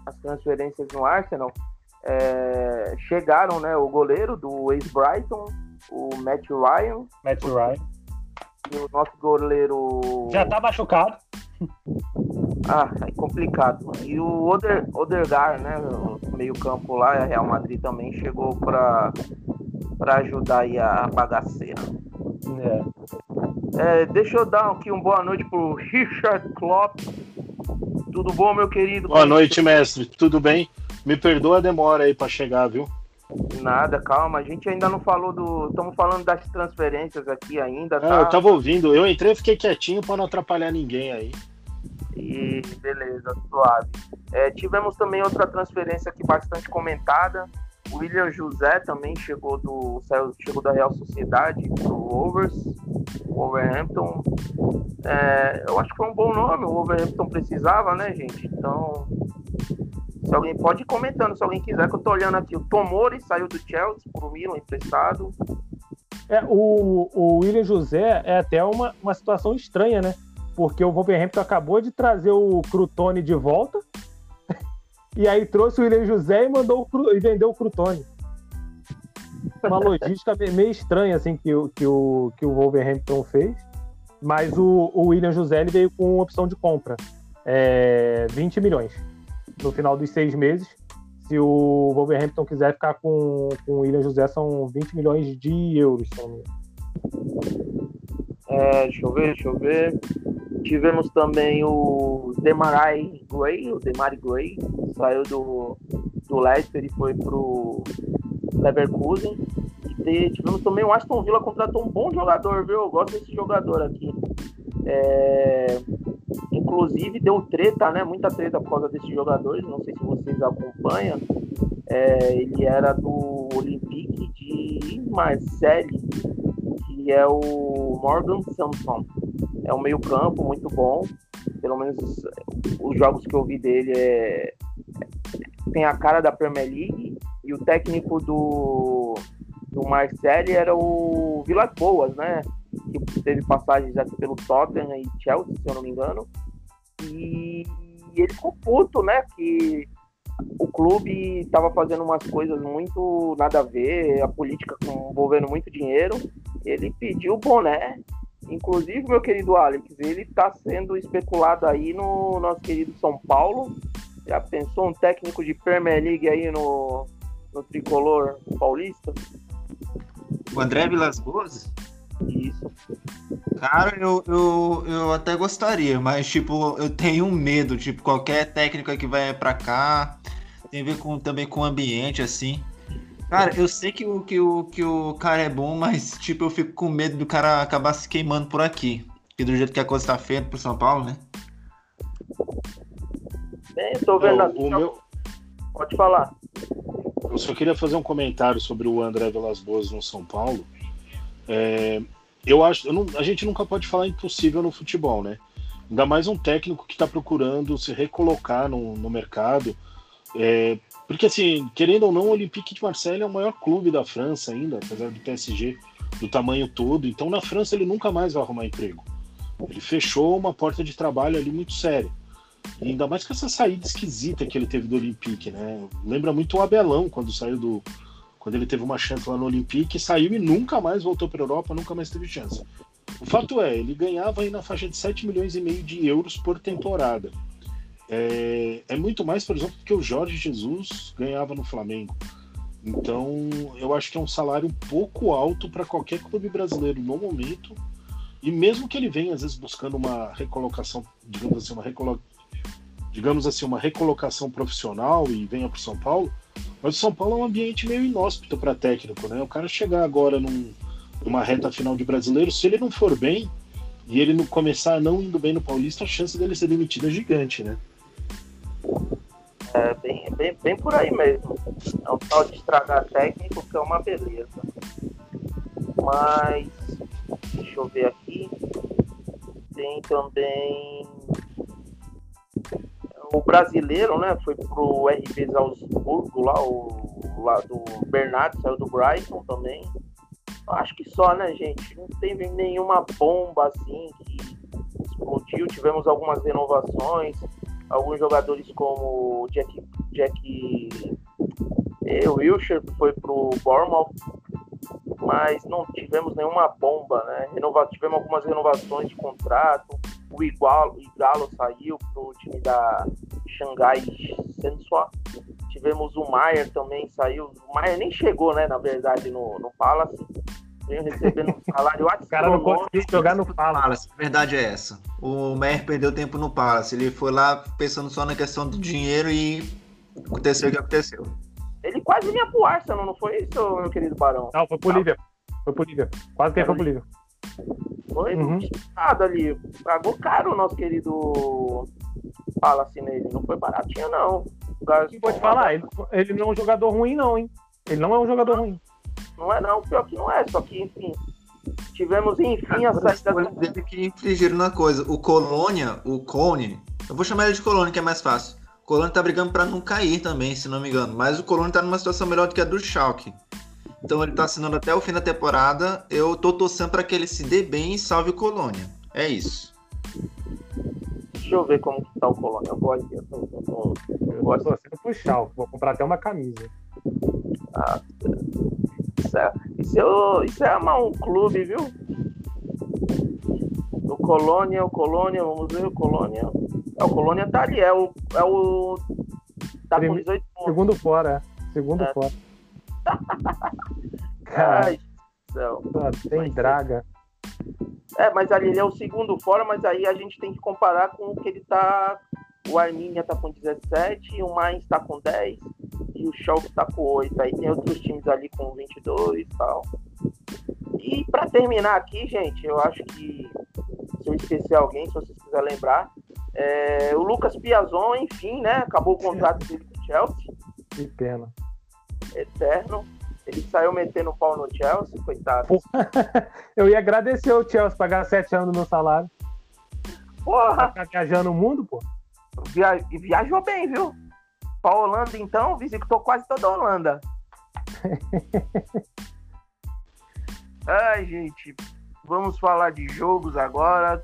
as transferências no Arsenal, é, chegaram, né, o goleiro do ex-Brighton, o Matt Ryan. Matt Ryan. E o nosso goleiro. Já tá machucado. Ah, é complicado. E o Oder, Odergaard, né, o meio-campo lá, a Real Madrid também chegou para ajudar aí a bagaceira. É. É, deixa eu dar aqui uma boa noite pro Richard Klopp. Tudo bom, meu querido? Boa noite, mestre. Tudo bem? Me perdoa a demora aí para chegar, viu? Nada, calma. A gente ainda não falou do. Estamos falando das transferências aqui ainda. Tá? É, eu tava ouvindo. Eu entrei e fiquei quietinho para não atrapalhar ninguém aí. E beleza, suave. É, tivemos também outra transferência aqui bastante comentada. O William José também chegou do chegou da Real Sociedade pro Overs, Wolverhampton. É, eu acho que foi um bom nome. O Wolverhampton precisava, né, gente? Então se alguém pode ir comentando, se alguém quiser, que eu tô olhando aqui. O Tomori saiu do Chelsea pro Milan emprestado. É, o, o William José é até uma, uma situação estranha, né? Porque o Wolverhampton acabou de trazer o Crutone de volta. e aí trouxe o William José e mandou o, e vendeu o Crutone. Uma logística meio estranha assim que, que, o, que o Wolverhampton fez. Mas o, o William José ele veio com opção de compra. É, 20 milhões no final dos seis meses. Se o Wolverhampton quiser ficar com, com o William José, são 20 milhões de euros. É, deixa eu ver, deixa eu ver. Tivemos também o Demarai Gray, o Demari Gray, saiu do, do Leicester e foi pro Leverkusen. E tivemos também o Aston Villa contratou um bom jogador, viu? Eu gosto desse jogador aqui. É, inclusive deu treta, né? Muita treta por causa desses jogadores. Não sei se vocês acompanham. É, ele era do Olympique de Marseille, que é o Morgan Samson. É um meio campo muito bom. Pelo menos os jogos que eu vi dele é tem a cara da Premier League e o técnico do do Marseille era o Vilas Boas, né? Que teve passagens aqui pelo Tottenham e Chelsea, se eu não me engano. E ele ficou puto, né? Que o clube estava fazendo umas coisas muito nada a ver, a política envolvendo muito dinheiro. Ele pediu o boné. Inclusive, meu querido Alex, ele está sendo especulado aí no nosso querido São Paulo. Já pensou um técnico de Premier League aí no, no tricolor paulista? O André Vilas Boas? Isso. Cara, eu, eu, eu até gostaria, mas, tipo, eu tenho um medo. Tipo, qualquer técnica que vai pra cá tem a ver com, também com o ambiente, assim. Cara, eu sei que o, que, o, que o cara é bom, mas, tipo, eu fico com medo do cara acabar se queimando por aqui. E do jeito que a coisa tá feita pro São Paulo, né? Bem, tô vendo é, aqui. O meu... Pode falar. Eu só queria fazer um comentário sobre o André Velas Boas no São Paulo. É, eu acho, eu não, a gente nunca pode falar impossível no futebol, né? Ainda mais um técnico que está procurando se recolocar no, no mercado. É, porque, assim, querendo ou não, o Olympique de Marseille é o maior clube da França ainda, apesar do PSG do tamanho todo. Então, na França, ele nunca mais vai arrumar emprego. Ele fechou uma porta de trabalho ali muito séria. E ainda mais com essa saída esquisita que ele teve do Olympique, né? Lembra muito o Abelão quando saiu do, quando ele teve uma chance lá no Olympique, saiu e nunca mais voltou para a Europa, nunca mais teve chance. O fato é, ele ganhava aí na faixa de 7 milhões e meio de euros por temporada. É, é muito mais, por exemplo, do que o Jorge Jesus ganhava no Flamengo. Então, eu acho que é um salário um pouco alto para qualquer clube brasileiro no momento. E mesmo que ele venha, às vezes, buscando uma recolocação, digamos assim, uma, digamos assim, uma recolocação profissional e venha para o São Paulo, mas o São Paulo é um ambiente meio inóspito para técnico, né? O cara chegar agora num, numa reta final de brasileiro, se ele não for bem e ele não começar não indo bem no Paulista, a chance dele ser demitido é gigante, né? É bem, bem, bem por aí mesmo. É um tal de estragar técnico que é uma beleza. Mas deixa eu ver aqui. Tem também o brasileiro, né? Foi pro RB Salzburgo lá, o lá do Bernardo saiu do Brighton também. Acho que só, né, gente? Não teve nenhuma bomba assim que explodiu. Tivemos algumas renovações alguns jogadores como Jack, Jack eh, Wilshere foi pro Bournemouth, mas não tivemos nenhuma bomba, né? Renova, tivemos algumas renovações de contrato. O Igalo, o Igalo saiu pro time da Xangai Sensua. Tivemos o Maier também saiu. O Maier nem chegou, né? Na verdade, no, no Palace venho recebendo um salário O cara não conseguiu jogar no Palace. A verdade é essa. O Mer perdeu tempo no Palace. Ele foi lá pensando só na questão do dinheiro e aconteceu o que aconteceu. Ele quase vinha pro Arsenal, não foi isso, meu querido Barão? Não, foi pro Lívia. Foi pro Lívia. Quase que ele foi pro Lívia. Foi uhum. nada ali. Pagou caro o nosso querido Palace nele. Não foi baratinho, não. Pode falar, ele, ele não é um jogador ruim, não, hein? Ele não é um jogador ruim. Não é não, pior que não é, só que, enfim. Tivemos, enfim, a saída do... dele que infligiram na coisa. O Colônia, o Cone, eu vou chamar ele de Colônia, que é mais fácil. O Colônia tá brigando para não cair também, se não me engano. Mas o Colônia tá numa situação melhor do que a do Schalke. Então ele tá assinando até o fim da temporada. Eu tô torcendo para que ele se dê bem e salve o Colônia. É isso. Deixa eu ver como que tá o Colônia. Eu vou aqui. Eu, tô, eu, tô, eu pro Schalke. Vou comprar até uma camisa. Ah, isso é, isso é, isso é amar um clube, viu? O Colônia, o Colônia, vamos ver, o Colônia. É, o Colônia tá ali, é o. É o tá com 18 pontos. Segundo fora, é. Segundo é. fora. Ai, céu. Tem draga. É, mas ali ele é o segundo fora, mas aí a gente tem que comparar com o que ele tá. O Arminia tá com 17, o Mainz tá com 10 e o Schalke tá com 8. Aí tem outros times ali com 22 e tal. E para terminar aqui, gente, eu acho que se eu esquecer alguém, se vocês quiserem lembrar, é, o Lucas Piazon, enfim, né? Acabou o contrato dele com o Chelsea. Que pena. Eterno. Ele saiu metendo o pau no Chelsea, coitado. eu ia agradecer o Chelsea pagar 7 anos do meu salário. Porra! Tá viajando o mundo, pô. Via... Viajou bem, viu? Pra Holanda, então, visitou quase toda a Holanda. Ai, gente, vamos falar de jogos agora.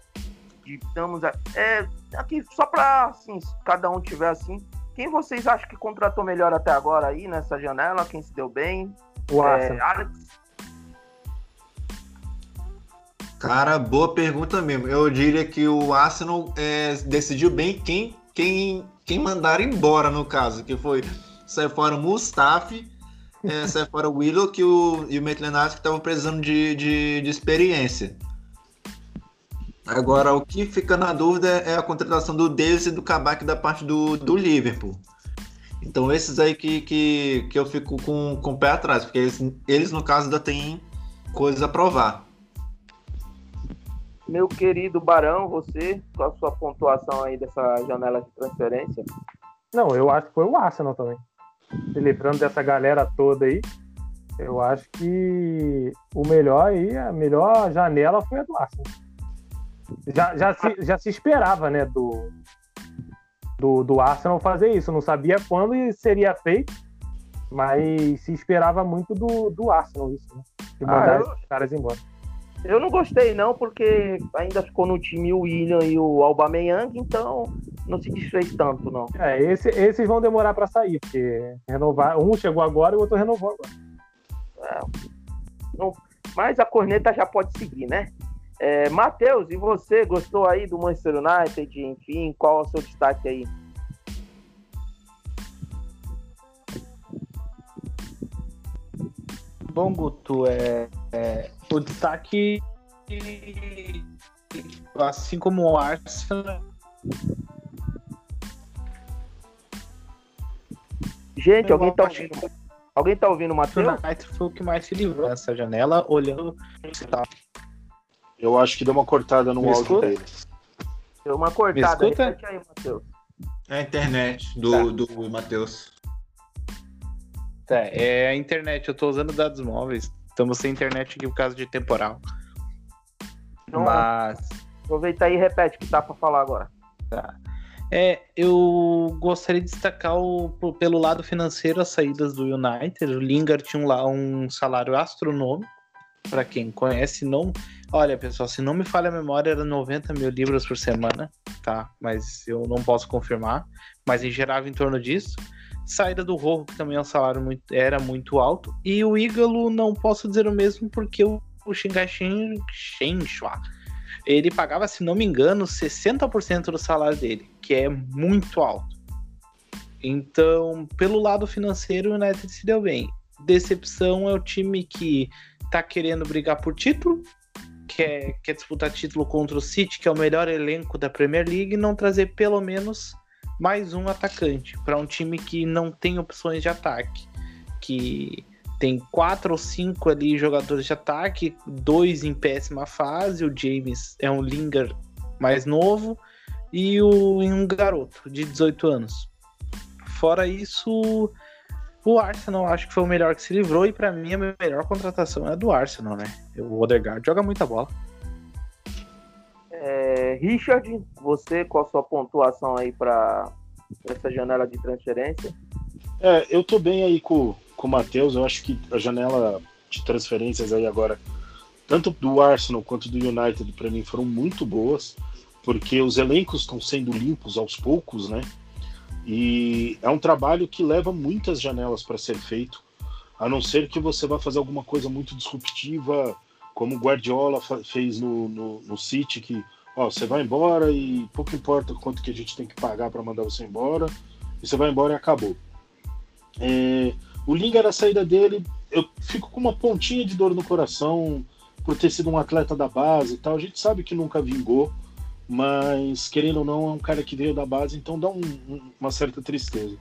Estamos é, aqui só para assim, cada um tiver assim. Quem vocês acham que contratou melhor até agora aí nessa janela? Quem se deu bem? O é, Alex. Cara, boa pergunta mesmo. Eu diria que o Arsenal é, decidiu bem quem, quem quem mandaram embora, no caso, que foi saiu fora o Mustafi, é, saiu fora o Willow que o, e o Maitland que estavam precisando de, de, de, experiência. Agora, o que fica na dúvida é a contratação do Davis e do Kabak da parte do, do Liverpool. Então, esses aí que, que, que eu fico com, com o pé atrás, porque eles, eles, no caso, ainda têm coisas a provar. Meu querido Barão, você, qual a sua pontuação aí dessa janela de transferência? Não, eu acho que foi o Arsenal também. Se lembrando dessa galera toda aí, eu acho que o melhor aí, a melhor janela foi a do Arsenal. Já, já, se, já se esperava, né, do, do, do Arsenal fazer isso. Não sabia quando seria feito, mas se esperava muito do, do Arsenal isso, né? De mandar ah, eu... os caras embora. Eu não gostei não, porque ainda ficou no time o William e o Albameyang então não se desfez tanto não. É, esse, esses vão demorar para sair, porque renovar, um chegou agora e o outro renovou agora. É, não, mas a corneta já pode seguir, né? É, Matheus, e você gostou aí do Manchester United? Enfim, qual é o seu destaque aí? Bom, Guto, é, é, o destaque, assim como o Arsenal. Gente, alguém tá ouvindo? Alguém tá ouvindo o Matheus? Foi o que mais se livrou nessa janela, olhando. Eu acho que deu uma cortada no Me áudio escuta? dele. Deu uma cortada. Me escuta? Aí, Matheus. É a internet do, Tá. do Matheus. É, é a internet, eu tô usando dados móveis. Estamos sem internet aqui por causa de temporal. Então, Mas aproveita aí e repete o que tá pra falar agora. É, eu gostaria de destacar o, pelo lado financeiro as saídas do United. O Lingard tinha um, lá um salário astronômico. Para quem conhece, não. Olha, pessoal, se não me falha a memória, era 90 mil libras por semana, tá? Mas eu não posso confirmar. Mas em girava em torno disso. Saída do Rojo, que também é um salário muito, era muito alto. E o Ígalo, não posso dizer o mesmo, porque o, o Xingai ele pagava, se não me engano, 60% do salário dele, que é muito alto. Então, pelo lado financeiro, o United se deu bem. Decepção é o time que tá querendo brigar por título, quer, quer disputar título contra o City, que é o melhor elenco da Premier League, e não trazer pelo menos mais um atacante para um time que não tem opções de ataque, que tem quatro ou cinco ali jogadores de ataque, dois em péssima fase, o James é um Linger mais novo e o, um garoto de 18 anos. Fora isso, o Arsenal acho que foi o melhor que se livrou e para mim a melhor contratação é a do Arsenal, né? O Odegaard joga muita bola. Richard, você, qual a sua pontuação aí pra essa janela de transferência? É, eu tô bem aí com, com o Matheus. Eu acho que a janela de transferências aí agora, tanto do Arsenal quanto do United, para mim foram muito boas, porque os elencos estão sendo limpos aos poucos, né? E é um trabalho que leva muitas janelas para ser feito, a não ser que você vá fazer alguma coisa muito disruptiva, como o Guardiola fez no, no, no City, que ó, você vai embora e pouco importa quanto que a gente tem que pagar para mandar você embora, e você vai embora e acabou. É, o Lingard, a saída dele, eu fico com uma pontinha de dor no coração por ter sido um atleta da base e tal. A gente sabe que nunca vingou, mas querendo ou não, é um cara que veio da base, então dá um- um- uma certa tristeza.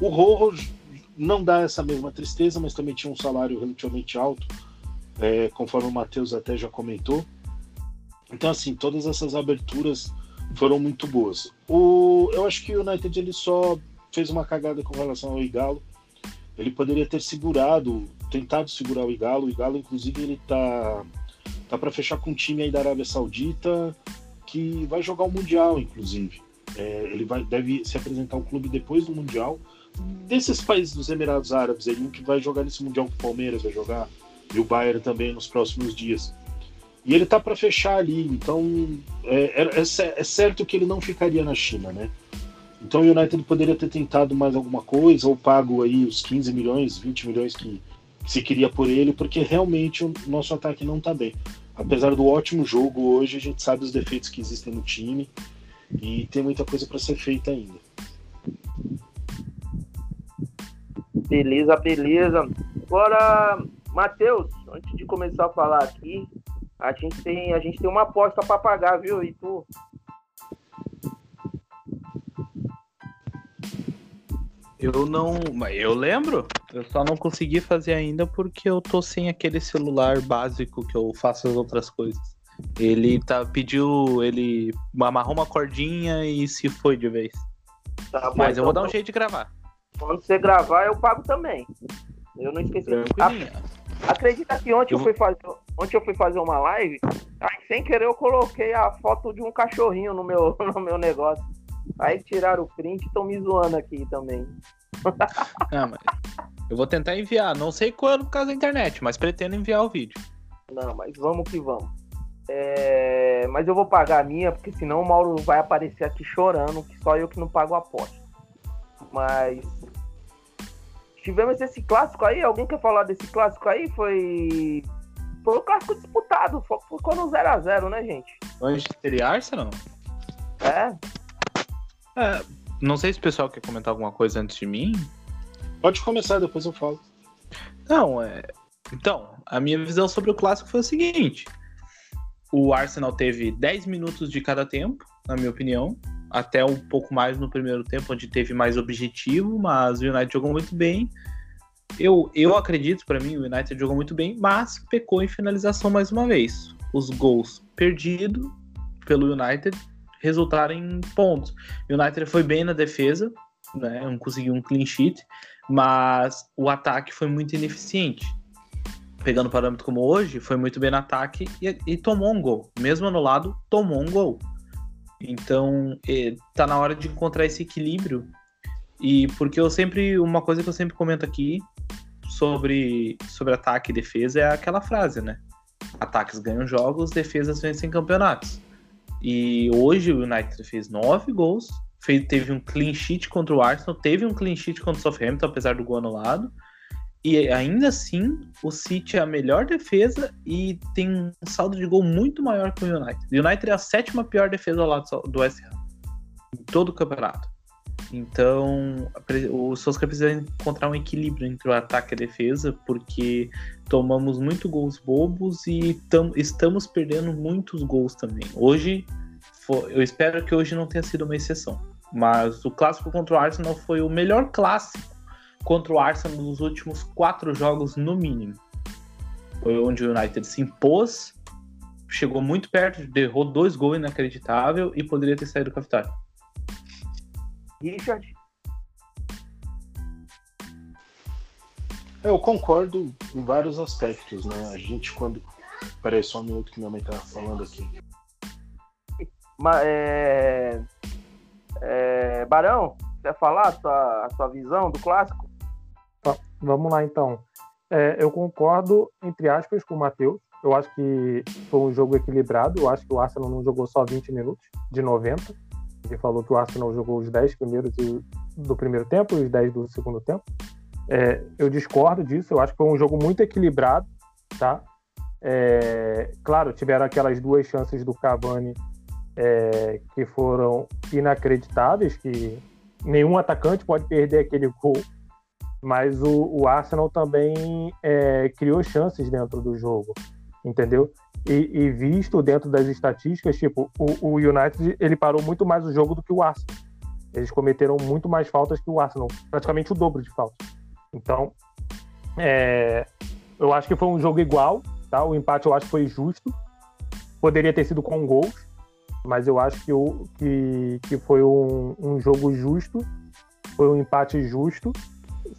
O Rojo não dá essa mesma tristeza, mas também tinha um salário relativamente alto, é, conforme o Matheus até já comentou. Então, assim, todas essas aberturas foram muito boas. O, eu acho que o United ele só fez uma cagada com relação ao Igalo. Ele poderia ter segurado, tentado segurar o Igalo. O Igalo, inclusive, ele tá, tá para fechar com um time aí da Arábia Saudita que vai jogar o Mundial, inclusive. É, ele vai, deve se apresentar ao clube depois do Mundial. Desses países dos Emirados Árabes, ele que vai jogar nesse Mundial o Palmeiras vai jogar, e o Bayern também nos próximos dias. E ele tá para fechar ali, então é, é, é é certo que ele não ficaria na China, né? Então o United poderia ter tentado mais alguma coisa, ou pago aí os 15 milhões, 20 milhões que, que se queria por ele, porque realmente o nosso ataque não tá bem. Apesar do ótimo jogo hoje, a gente sabe os defeitos que existem no time e tem muita coisa para ser feita ainda. Beleza, beleza. Agora, Matheus, antes de começar a falar aqui, a gente tem, a gente tem uma aposta para pagar, viu? E tu? Eu não. Eu lembro. Eu só não consegui fazer ainda porque eu tô sem aquele celular básico que eu faço as outras coisas. Ele tá, pediu. Ele amarrou uma cordinha e se foi de vez. Tá bom, Mas eu vou dar então, um jeito de gravar. Quando você gravar, eu pago também. Eu não esqueci. Tranquilinho. A- acredita que ontem eu, Eu fui fazer, ontem eu fui fazer uma live, aí sem querer eu coloquei a foto de um cachorrinho no meu, no meu negócio. Aí tiraram o print e estão me zoando aqui também. Ah, mas eu vou tentar enviar. Não sei quando por causa da internet, mas pretendo enviar o vídeo. Não, mas vamos que vamos. É, Mas eu vou pagar a minha, porque senão o Mauro vai aparecer aqui chorando, que só eu que não pago a aposta. Mas. Tivemos esse clássico aí, alguém quer falar desse clássico aí? Foi. Foi um clássico disputado, foi- ficou no 0x0, né, gente? Manchester e Arsenal? É, É, não sei se o pessoal quer comentar alguma coisa antes de mim. Pode começar, depois eu falo. Não, é. Então, a minha visão sobre o clássico foi o seguinte: o Arsenal teve 10 minutos de cada tempo, na minha opinião, até um pouco mais no primeiro tempo, onde teve mais objetivo, mas o United jogou muito bem. Eu, eu acredito, para mim, o United jogou muito bem, mas pecou em finalização mais uma vez. Os gols perdidos pelo United resultaram em pontos. O United foi bem na defesa, né, não conseguiu um clean sheet, mas o ataque foi muito ineficiente. Pegando parâmetro como hoje, foi muito bem no ataque e, e tomou um gol. Mesmo anulado, tomou um gol. Então, é, tá na hora de encontrar esse equilíbrio. E porque eu sempre, uma coisa que eu sempre comento aqui sobre, sobre ataque e defesa é aquela frase, né? Ataques ganham jogos, defesas vencem campeonatos. E hoje o United fez nove gols, fez, teve um clean sheet contra o Arsenal, teve um clean sheet contra o Southampton, apesar do gol anulado. E ainda assim, o City é a melhor defesa e tem um saldo de gol muito maior que o United. O United é a sétima pior defesa lado do West Ham em todo o campeonato. Então, o Solskjaer precisa encontrar um equilíbrio entre o ataque e a defesa, porque tomamos muito gols bobos e tam, estamos perdendo muitos gols também. Hoje, eu espero que hoje não tenha sido uma exceção, mas o clássico contra o Arsenal foi o melhor clássico contra o Arsenal nos últimos quatro jogos, no mínimo. Foi onde o United se impôs, chegou muito perto, derrou dois gols inacreditável e poderia ter saído com a vitória. Richard? Eu concordo em vários aspectos, né? A gente quando. Peraí, só um minuto que minha mãe tá falando aqui. Mas, é... É... Barão, quer falar a sua, a sua visão do clássico? Vamos lá então. É, eu concordo, entre aspas, com o Matheus. Eu acho que foi um jogo equilibrado. Eu acho que o Arsenal não jogou só 20 minutos, de 90. Ele falou que o Arsenal jogou os 10 primeiros do primeiro tempo e os 10 do segundo tempo. É, eu discordo disso. Eu acho que foi um jogo muito equilibrado, tá? É, claro, tiveram aquelas duas chances do Cavani é, que foram inacreditáveis, que nenhum atacante pode perder aquele gol mas o, o Arsenal também é, criou chances dentro do jogo, entendeu? E, e, visto dentro das estatísticas, tipo, o, o, United ele parou muito mais o jogo do que o Arsenal. Eles cometeram muito mais faltas que o Arsenal, praticamente o dobro de faltas. Então, é, eu acho que foi um jogo igual, tá? O empate eu acho que foi justo. Poderia ter sido com gols, mas eu acho que, que, que foi um, um jogo justo, foi um empate justo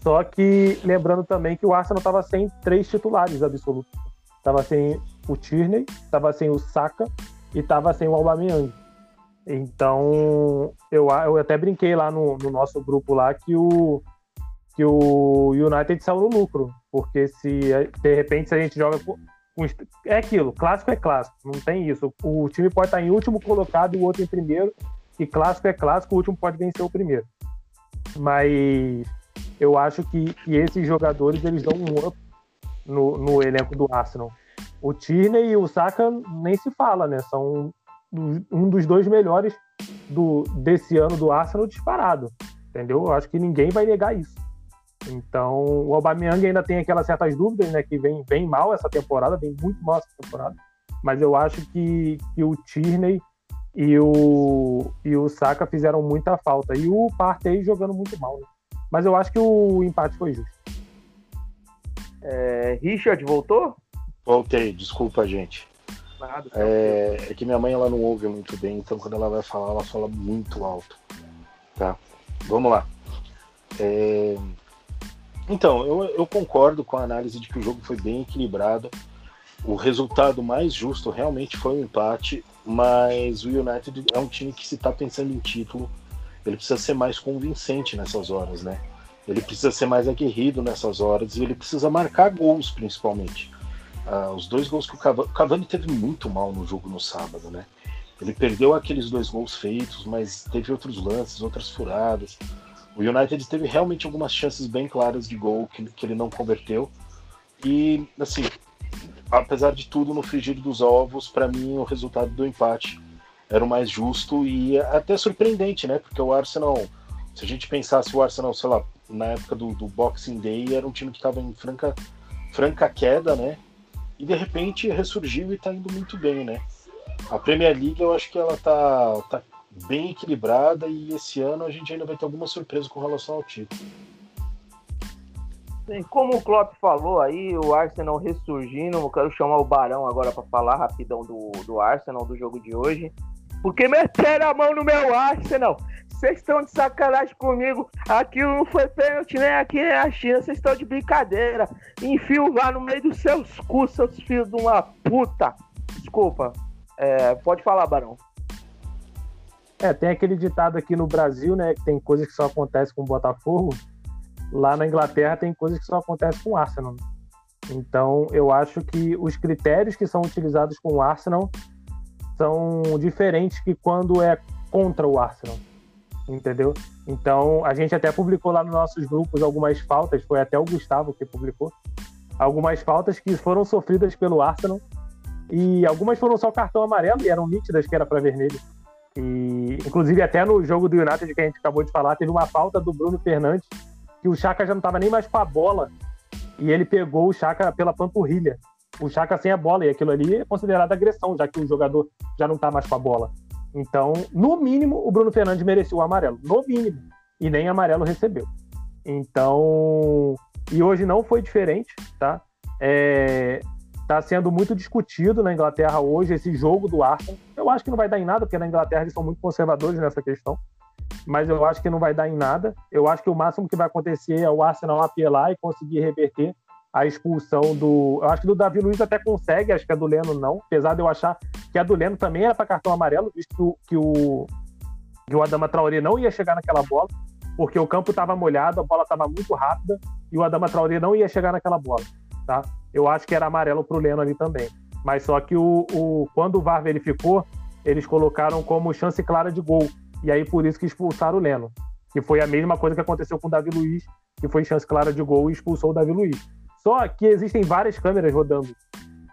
só que lembrando também que o Arsenal estava sem três titulares absolutos. Estava sem o Tierney, estava sem o Saka e estava sem o Aubameyang. Então, eu, eu até brinquei lá no, no, nosso grupo lá que o, que o United saiu no lucro. Porque se, de repente, se a gente joga com, é aquilo, clássico é clássico, não tem isso. O time pode estar em último colocado e o outro em primeiro, e clássico é clássico, o último pode vencer o primeiro. Mas eu acho que, que esses jogadores eles dão um up no, no elenco do Arsenal. O Tierney e o Saka nem se fala, né? São um dos dois melhores do, desse ano do Arsenal disparado, entendeu? Eu acho que ninguém vai negar isso. Então, o Aubameyang ainda tem aquelas certas dúvidas, né? Que vem bem mal essa temporada, vem muito mal essa temporada. Mas eu acho que, que o Tierney e o, e o Saka fizeram muita falta. E o Partey jogando muito mal, né? Mas eu acho que o empate foi justo. É, Richard, voltou? Voltei, desculpa, gente. Nada, é, é, que minha mãe ela não ouve muito bem, então quando ela vai falar, ela fala muito alto. Tá? Vamos lá. É... Então, eu, eu concordo com a análise de que o jogo foi bem equilibrado. O resultado mais justo realmente foi um empate, mas o United é um time que se está pensando em título ele precisa ser mais convincente nessas horas, né? Ele precisa ser mais aguerrido nessas horas e ele precisa marcar gols, principalmente. Ah, os dois gols que o Cavani, o Cavani teve muito mal no jogo no sábado, né? Ele perdeu aqueles dois gols feitos, mas teve outros lances, outras furadas. O United teve realmente algumas chances bem claras de gol que, que ele não converteu. E, assim, apesar de tudo, no frigir dos ovos, para mim o resultado do empate era o mais justo e até surpreendente, né? Porque o Arsenal, se a gente pensasse o Arsenal, sei lá, na época do, do Boxing Day, era um time que estava em franca franca queda, né? E de repente ressurgiu e tá indo muito bem, né? A Premier League eu acho que ela tá, tá bem equilibrada e esse ano a gente ainda vai ter alguma surpresa com relação ao título. Sim, como o Klopp falou aí, o Arsenal ressurgindo, eu quero chamar o Barão agora para falar rapidão do, do Arsenal, do jogo de hoje. Porque meteram a mão no meu Arsenal. Vocês estão de sacanagem comigo. Aquilo não foi pênalti, nem aqui nem a China. Vocês estão de brincadeira. Enfio lá no meio dos seus cus, seus filhos de uma puta. Desculpa. É, pode falar, Barão. É, tem aquele ditado aqui no Brasil, né? Que tem coisas que só acontecem com o Botafogo. Lá na Inglaterra tem coisas que só acontecem com o Arsenal. Então, eu acho que os critérios que são utilizados com o Arsenal são diferentes que quando é contra o Arsenal. Entendeu? Então, a gente até publicou lá nos nossos grupos algumas faltas, foi até o Gustavo que publicou, algumas faltas que foram sofridas pelo Arsenal e algumas foram só cartão amarelo e eram nítidas que era para vermelho. E, inclusive, até no jogo do United que a gente acabou de falar, teve uma falta do Bruno Fernandes que o Chaka já não estava nem mais com a bola e ele pegou o Chaka pela panturrilha. O Chaka sem a bola, e aquilo ali é considerado agressão, já que o jogador já não está mais com a bola. Então, no mínimo, o Bruno Fernandes merecia o amarelo. No mínimo. E nem amarelo recebeu. Então. E hoje não foi diferente, tá? É, Está sendo muito discutido na Inglaterra hoje esse jogo do Arsenal. Eu acho que não vai dar em nada, porque na Inglaterra eles são muito conservadores nessa questão. Mas eu acho que não vai dar em nada. Eu acho que o máximo que vai acontecer é o Arsenal apelar e conseguir reverter a expulsão do. Eu acho que do Davi Luiz até consegue, acho que a do Leno não. Apesar de eu achar que a do Leno também era para cartão amarelo, visto que o, que o Adama Traoré não ia chegar naquela bola, porque o campo estava molhado, a bola estava muito rápida e o Adama Traoré não ia chegar naquela bola. Tá? Eu acho que era amarelo para o Leno ali também. Mas só que o, o, quando o VAR verificou, eles colocaram como chance clara de gol. E aí por isso que expulsaram o Leno. Que foi a mesma coisa que aconteceu com o Davi Luiz, que foi chance clara de gol e expulsou o Davi Luiz. Só que existem várias câmeras rodando.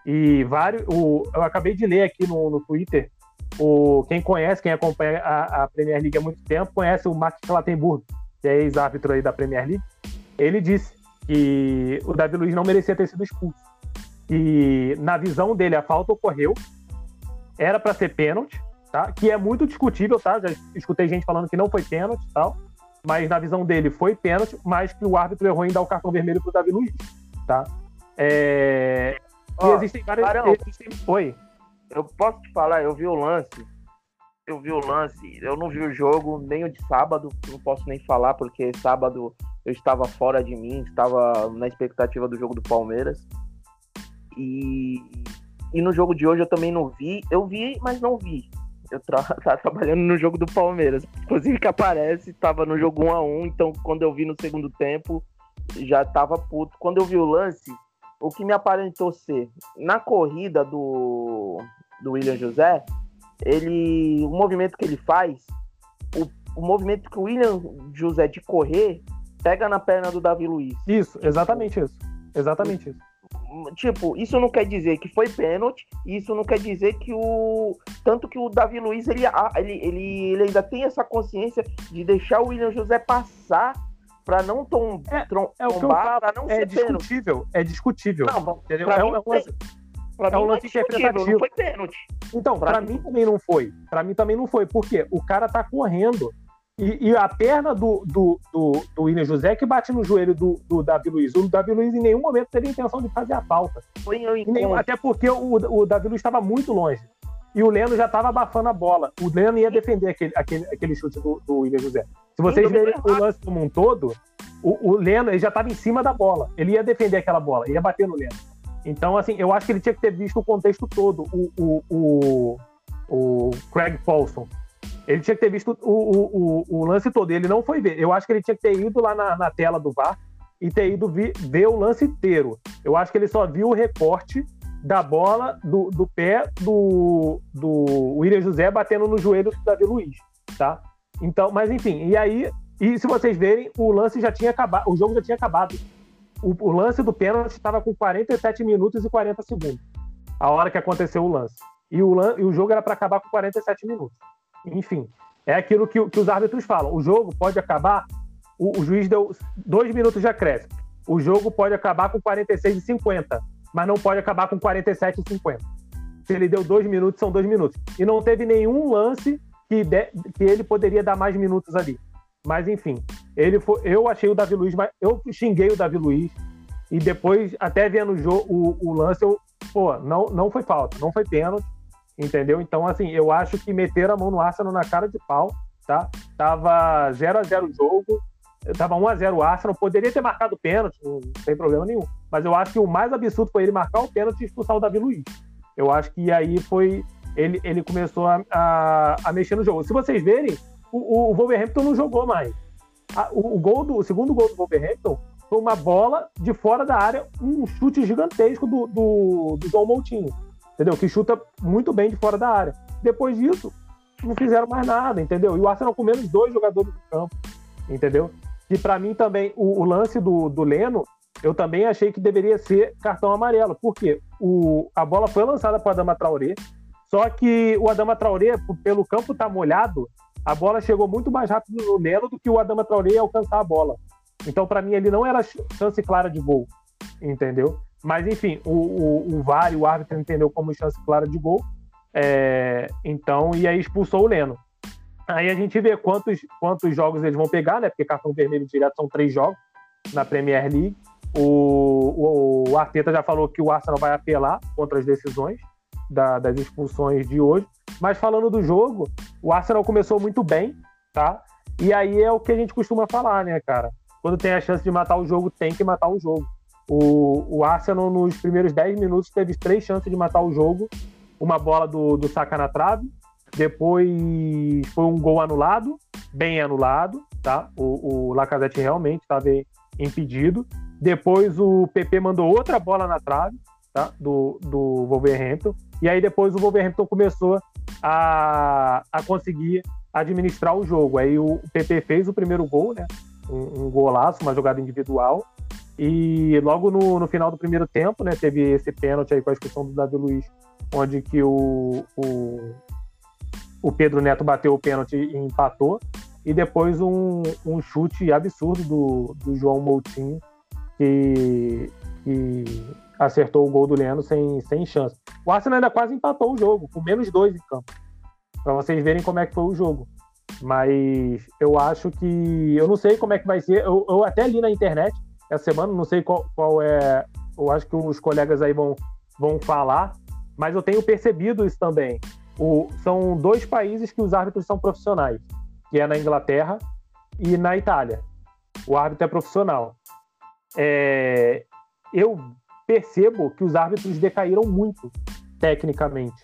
E vários. O, eu acabei de ler aqui no, no Twitter. O, quem conhece, quem acompanha a, a Premier League há muito tempo, conhece o Mark Clattenburg, que é ex-árbitro aí da Premier League. Ele disse que o Davi Luiz não merecia ter sido expulso. E na visão dele, a falta ocorreu, era para ser pênalti, tá? Que é muito discutível, tá? Já escutei gente falando que não foi pênalti, tal. Mas na visão dele foi pênalti, mas que o árbitro errou em dar o cartão vermelho pro Davi Luiz, tá? É... Oh, e existem várias. Existem... Oi. Eu posso te falar, eu vi o lance. Eu vi o lance, eu não vi o jogo, nem o de sábado, não posso nem falar, porque sábado eu estava fora de mim, estava na expectativa do jogo do Palmeiras. E, e no jogo de hoje eu também não vi. Eu vi, mas não vi. Eu estava trabalhando no jogo do Palmeiras. Inclusive que aparece, estava no jogo 1 a 1 então quando eu vi no segundo tempo, já estava puto. Quando eu vi o lance, o que me aparentou ser, na corrida do, do William José, ele. O movimento que ele faz, o, o movimento que o William José de correr pega na perna do Davi Luiz. Isso, exatamente isso. Exatamente isso. Tipo, isso não quer dizer que foi pênalti, isso não quer dizer que o. Tanto que o Davi Luiz ele, ele, ele, ele ainda tem essa consciência de deixar o William José passar para não tom, é, trom, é tombar, para não é ser discutível, pênalti. É discutível. Não, entendeu? É, um, é um lance, é um lance interpretativo. Não foi pênalti. Então, para mim também não foi. Para mim também não foi. Por quê? O cara tá correndo e, e, a perna do, do, do, do William José que bate no joelho do, do Davi Luiz. O Davi Luiz em nenhum momento teria intenção de fazer a falta. Nenhum, até porque o, o Davi Luiz estava muito longe. E o Leno já estava abafando a bola. O Leno ia defender aquele, aquele, aquele chute do, do William José. Se vocês verem o lance como um todo, o, o Leno ele já estava em cima da bola. Ele ia defender aquela bola, ia bater no Leno. Então, assim, eu acho que ele tinha que ter visto o contexto todo, o, o, o, o Craig Paulson. Ele tinha que ter visto o, o, o, o, lance todo. Ele não foi ver. Eu acho que ele tinha que ter ido lá na, na tela do VAR e ter ido vi, ver o lance inteiro. Eu acho que ele só viu o recorte da bola do, do pé do, do William José batendo no joelho do Davi Luiz, tá? Então, mas enfim, e aí, e se vocês verem, o lance já tinha acabado, o jogo já tinha acabado. O, o lance do pênalti estava com 47 minutos e 40 segundos, a hora que aconteceu o lance. E o, e o jogo era para acabar com 47 minutos. Enfim, é aquilo que, que os árbitros falam. O jogo pode acabar, o, o, juiz deu dois minutos de acréscimo. o jogo pode acabar com 46 e 50, mas não pode acabar com 47 e 50. Se ele deu dois minutos, são dois minutos. E não teve nenhum lance que, de, que ele poderia dar mais minutos ali. Mas enfim, ele foi, eu achei o Davi Luiz, mas eu xinguei o Davi Luiz e depois até vendo o, o, o lance eu, pô, não, não foi falta, não foi pênalti, entendeu? Então assim, eu acho que meter a mão no Arsenal na cara de pau, tá? Tava 0 a 0 o jogo, tava 1 a 0 o Arsenal, poderia ter marcado pênalti, não tem problema nenhum. Mas eu acho que o mais absurdo foi ele marcar o pênalti e expulsar o Davi Luiz. Eu acho que aí foi. Ele, ele começou a, a, a mexer no jogo. Se vocês verem, o, o Wolverhampton não jogou mais. A, o, o, gol do, o segundo gol do Wolverhampton foi uma bola de fora da área, um chute gigantesco do, do, do João Moutinho, entendeu? Que chuta muito bem de fora da área. Depois disso, não fizeram mais nada, entendeu? E o Arsenal com menos dois jogadores no campo, entendeu? E para mim também, o, o, lance do, do Leno, eu também achei que deveria ser cartão amarelo. Por quê? O, a bola foi lançada para o Adama Traoré, só que o Adama Traoré, pelo campo tá molhado, a bola chegou muito mais rápido no Leno do que o Adama Traoré alcançar a bola. Então, para mim, ele não era chance clara de gol, entendeu? Mas, enfim, o, o, o VAR e o árbitro entendeu como chance clara de gol. É, então, e aí expulsou o Leno. Aí a gente vê quantos, quantos jogos eles vão pegar, né? Porque cartão vermelho direto são três jogos na Premier League. O, o, o Arteta já falou que o Arsenal vai apelar contra as decisões da, das expulsões de hoje. Mas falando do jogo, o Arsenal começou muito bem, tá? E aí é o que a gente costuma falar, né, cara? Quando tem a chance de matar o jogo, tem que matar o jogo. O, o Arsenal, nos primeiros 10 minutos, teve três chances de matar o jogo. Uma bola do, do Saka na trave, depois foi um gol anulado, bem anulado, tá? O, o Lacazette realmente estava impedido. Depois o PP mandou outra bola na trave, tá? Do, do Wolverhampton. E aí depois o Wolverhampton começou a, a conseguir administrar o jogo. Aí o PP fez o primeiro gol, né? Um, um golaço, uma jogada individual. E logo no, no, final do primeiro tempo, né, teve esse pênalti aí com a expulsão do Davi Luiz, onde que o, o, o Pedro Neto bateu o pênalti e empatou. E depois um, um chute absurdo do, do João Moutinho, que, que acertou o gol do Leno sem, sem chance. O Arsenal ainda quase empatou o jogo, com menos dois em campo. Para vocês verem como é que foi o jogo. Mas eu acho que. Eu não sei como é que vai ser. Eu, eu até li na internet essa semana, não sei qual, qual é. Eu acho que os colegas aí vão, vão falar, mas eu tenho percebido isso também. O, são dois países que os árbitros são profissionais, que é na Inglaterra e na Itália. O árbitro é profissional. É, eu percebo que os árbitros decaíram muito tecnicamente,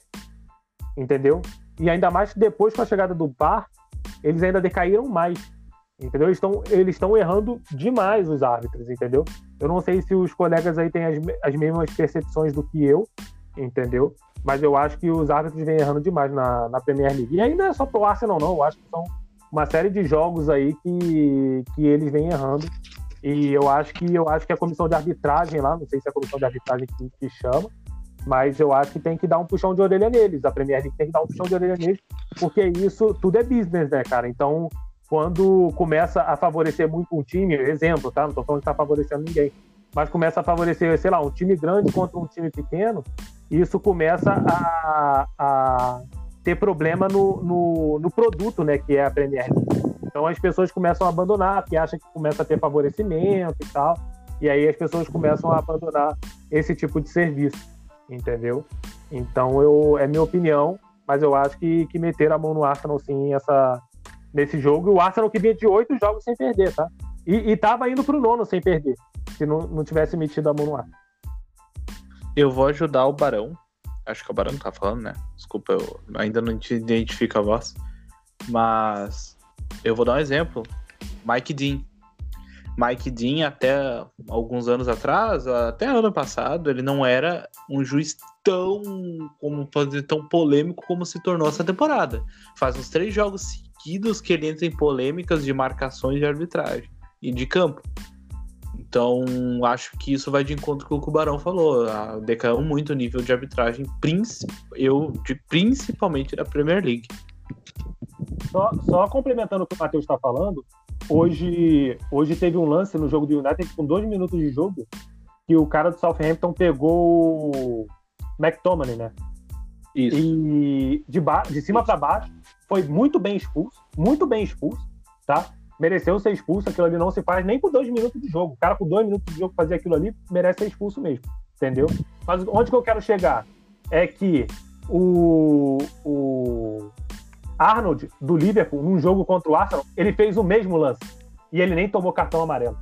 entendeu? E ainda mais depois com a chegada do VAR, eles ainda decaíram mais, entendeu? Eles estão eles estão errando demais os árbitros, entendeu? Eu não sei se os colegas aí têm as, as mesmas percepções do que eu, entendeu? Mas eu acho que os árbitros vêm errando demais na, na Premier League. E não é só pro Arsenal, não. Eu acho que são uma série de jogos aí que, que eles vêm errando e eu acho que eu acho que a comissão de arbitragem lá, não sei se é a comissão de arbitragem que, que chama, mas eu acho que tem que dar um puxão de orelha neles. A Premier League tem que dar um puxão de orelha neles, porque isso tudo é business, né, cara? Então, quando começa a favorecer muito um time, exemplo, tá? Não tô falando que tá favorecendo ninguém, mas começa a favorecer, sei lá, um time grande contra um time pequeno, isso começa a, a ter problema no, no, no produto, né, que é a Premier League. Então as pessoas começam a abandonar, porque acham que começa a ter favorecimento e tal. E aí as pessoas começam a abandonar esse tipo de serviço, entendeu? Então eu é minha opinião, mas eu acho que, que meter a mão no Arsenal sim essa, nesse jogo. E o Arsenal que vinha de oito jogos sem perder, tá? E, e tava indo pro nono sem perder, se não, não tivesse metido a mão no Arsenal. Eu vou ajudar o Barão. Acho que é o Barão tá falando, né? Desculpa, eu ainda não te identifico a voz. Mas eu vou dar um exemplo. Mike Dean. Mike Dean, até alguns anos atrás, até ano passado, ele não era um juiz tão, como fazer tão polêmico como se tornou essa temporada. Faz uns três jogos seguidos que ele entra em polêmicas de marcações de arbitragem e de campo. Então, acho que isso vai de encontro com o que o Barão falou. Decaiu muito o nível de arbitragem, eu, de, principalmente da Premier League. Só, só complementando o que o Matheus está falando, hoje, hoje teve um lance no jogo do United com dois minutos de jogo que o cara do Southampton pegou o McTominay, né? Isso. E de, ba de cima para baixo foi muito bem expulso, muito bem expulso, tá? Mereceu ser expulso, aquilo ali não se faz nem por dois minutos de jogo. O cara com dois minutos de jogo fazer aquilo ali merece ser expulso mesmo, entendeu? Mas onde que eu quero chegar é que o, o Arnold do Liverpool, num jogo contra o Arsenal, ele fez o mesmo lance e ele nem tomou cartão amarelo.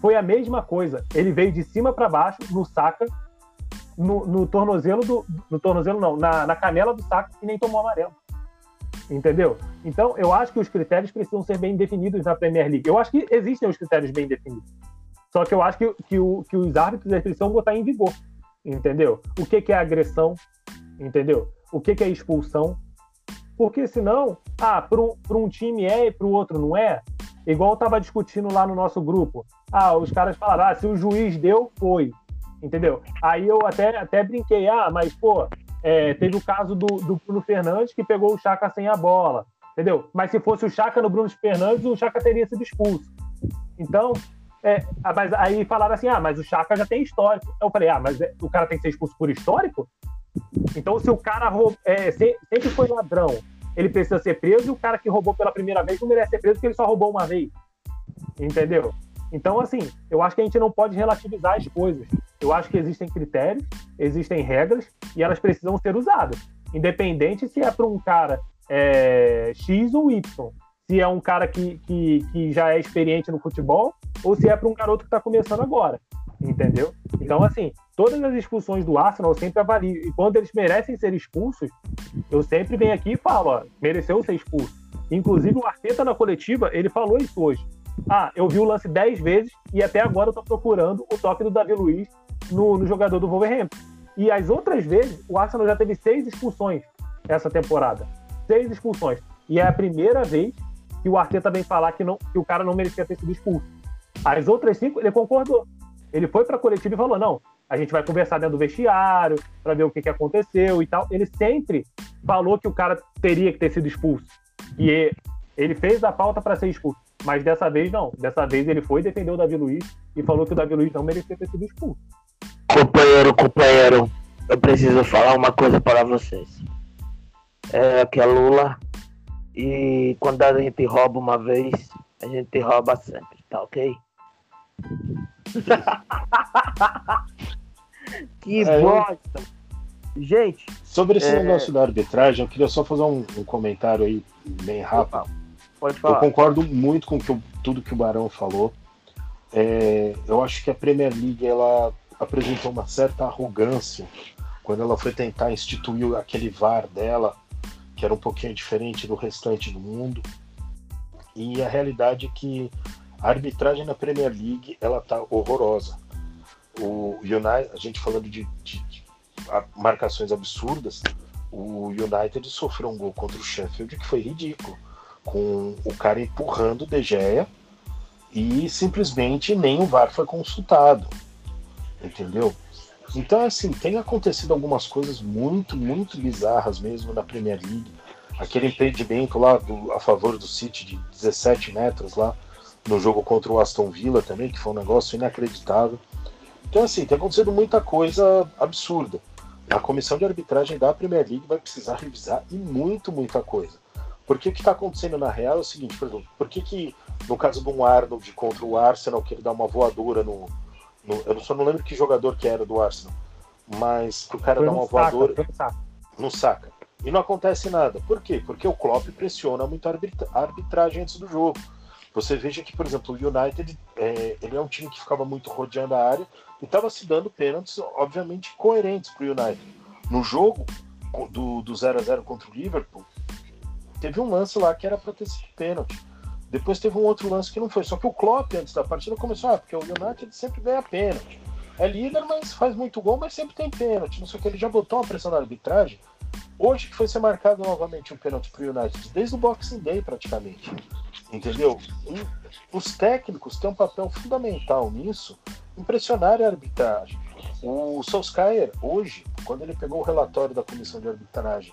Foi a mesma coisa. Ele veio de cima para baixo no saca, no, no, tornozelo do, no tornozelo não, na, na canela do saco e nem tomou amarelo. Entendeu? Então, eu acho que os critérios precisam ser bem definidos na Premier League. Eu acho que existem os critérios bem definidos. Só que eu acho que, que, o, que os árbitros precisam botar em vigor. Entendeu? O que, que é agressão? Entendeu? O que, que é expulsão? Porque senão, ah, para um, um time é e para o outro não é. Igual eu estava discutindo lá no nosso grupo. Ah, os caras falaram, ah, se o juiz deu, foi. Entendeu? Aí eu até, até brinquei, ah, mas, pô, é, teve o caso do, do Bruno Fernandes que pegou o Chaka sem a bola. Entendeu? Mas se fosse o Chaka no Bruno Fernandes, o Chaka teria sido expulso. Então, é, mas aí falaram assim: ah, mas o Chaka já tem histórico. Eu falei: ah, mas é, o cara tem que ser expulso por histórico? Então, se o cara roub, é, sempre foi ladrão, ele precisa ser preso e o cara que roubou pela primeira vez não merece ser preso porque ele só roubou uma vez. Entendeu? Então, assim, eu acho que a gente não pode relativizar as coisas. Eu acho que existem critérios, existem regras e elas precisam ser usadas. Independente se é para um cara é, X ou Y. Se é um cara que, que, que já é experiente no futebol ou se é para um garoto que está começando agora. Entendeu? Então, assim, todas as expulsões do Arsenal eu sempre avalio. E quando eles merecem ser expulsos, eu sempre venho aqui e falo: ó, mereceu ser expulso. Inclusive, o Arteta na coletiva, ele falou isso hoje. Ah, eu vi o lance 10 vezes e até agora eu tô procurando o toque do Davi Luiz no, no jogador do Wolverhampton. E as outras vezes, o Arsenal já teve seis expulsões essa temporada. Seis expulsões. E é a primeira vez que o Arteta vem falar que, não, que o cara não merecia ter sido expulso. As outras cinco, ele concordou. Ele foi para coletiva e falou: não, a gente vai conversar dentro do vestiário para ver o que, que aconteceu e tal. Ele sempre falou que o cara teria que ter sido expulso. E ele fez a falta para ser expulso. Mas dessa vez não. Dessa vez ele foi defender o Davi Luiz e falou que o Davi Luiz não merecia ter sido expulso. Companheiro, companheiro, eu preciso falar uma coisa para vocês. É que a Lula e quando a gente rouba uma vez, a gente rouba sempre, tá ok? que é, bosta! Gente. Sobre esse é... negócio da arbitragem, eu queria só fazer um, um comentário aí bem rápido. Pode falar. Eu concordo muito com que, tudo que o Barão falou. É, eu acho que a Premier League ela apresentou uma certa arrogância quando ela foi tentar instituir aquele VAR dela, que era um pouquinho diferente do restante do mundo. E a realidade é que a arbitragem na Premier League ela tá horrorosa. O United, a gente falando de, de, de marcações absurdas, o United sofreu um gol contra o Sheffield que foi ridículo com o cara empurrando o De Gea e simplesmente nem o VAR foi consultado. Entendeu? Então, assim, tem acontecido algumas coisas muito, muito bizarras mesmo na Premier League. Aquele impedimento lá do, a favor do City de 17 metros lá no jogo contra o Aston Villa também, que foi um negócio inacreditável. Então, assim, tem acontecido muita coisa absurda. A comissão de arbitragem da Premier League vai precisar revisar e muito, muita coisa. Porque o que está acontecendo na real é o seguinte, por exemplo, por que, que no caso do Arnold contra o Arsenal, que ele dá uma voadora no. no eu só não lembro que jogador que era do Arsenal, mas que o cara foi dá uma saca, voadora. Não saca. E não acontece nada. Por quê? Porque o Klopp pressiona muito a arbitragem antes do jogo. Você veja que, por exemplo, o United é, ele é um time que ficava muito rodeando a área e estava se dando pênaltis, obviamente, coerentes para o United. No jogo do 0 a 0 contra o Liverpool, teve um lance lá que era para ter sido pênalti. Depois teve um outro lance que não foi. Só que o Klopp, antes da partida, começou, ah, porque o United sempre ganha pênalti. É líder, mas faz muito gol, mas sempre tem pênalti. Não sei o que, ele já botou uma pressão na arbitragem. Hoje que foi ser marcado novamente um pênalti pro United, desde o Boxing Day praticamente. Entendeu? E os técnicos têm um papel fundamental nisso, impressionar a arbitragem. O Solskjaer, hoje, quando ele pegou o relatório da comissão de arbitragem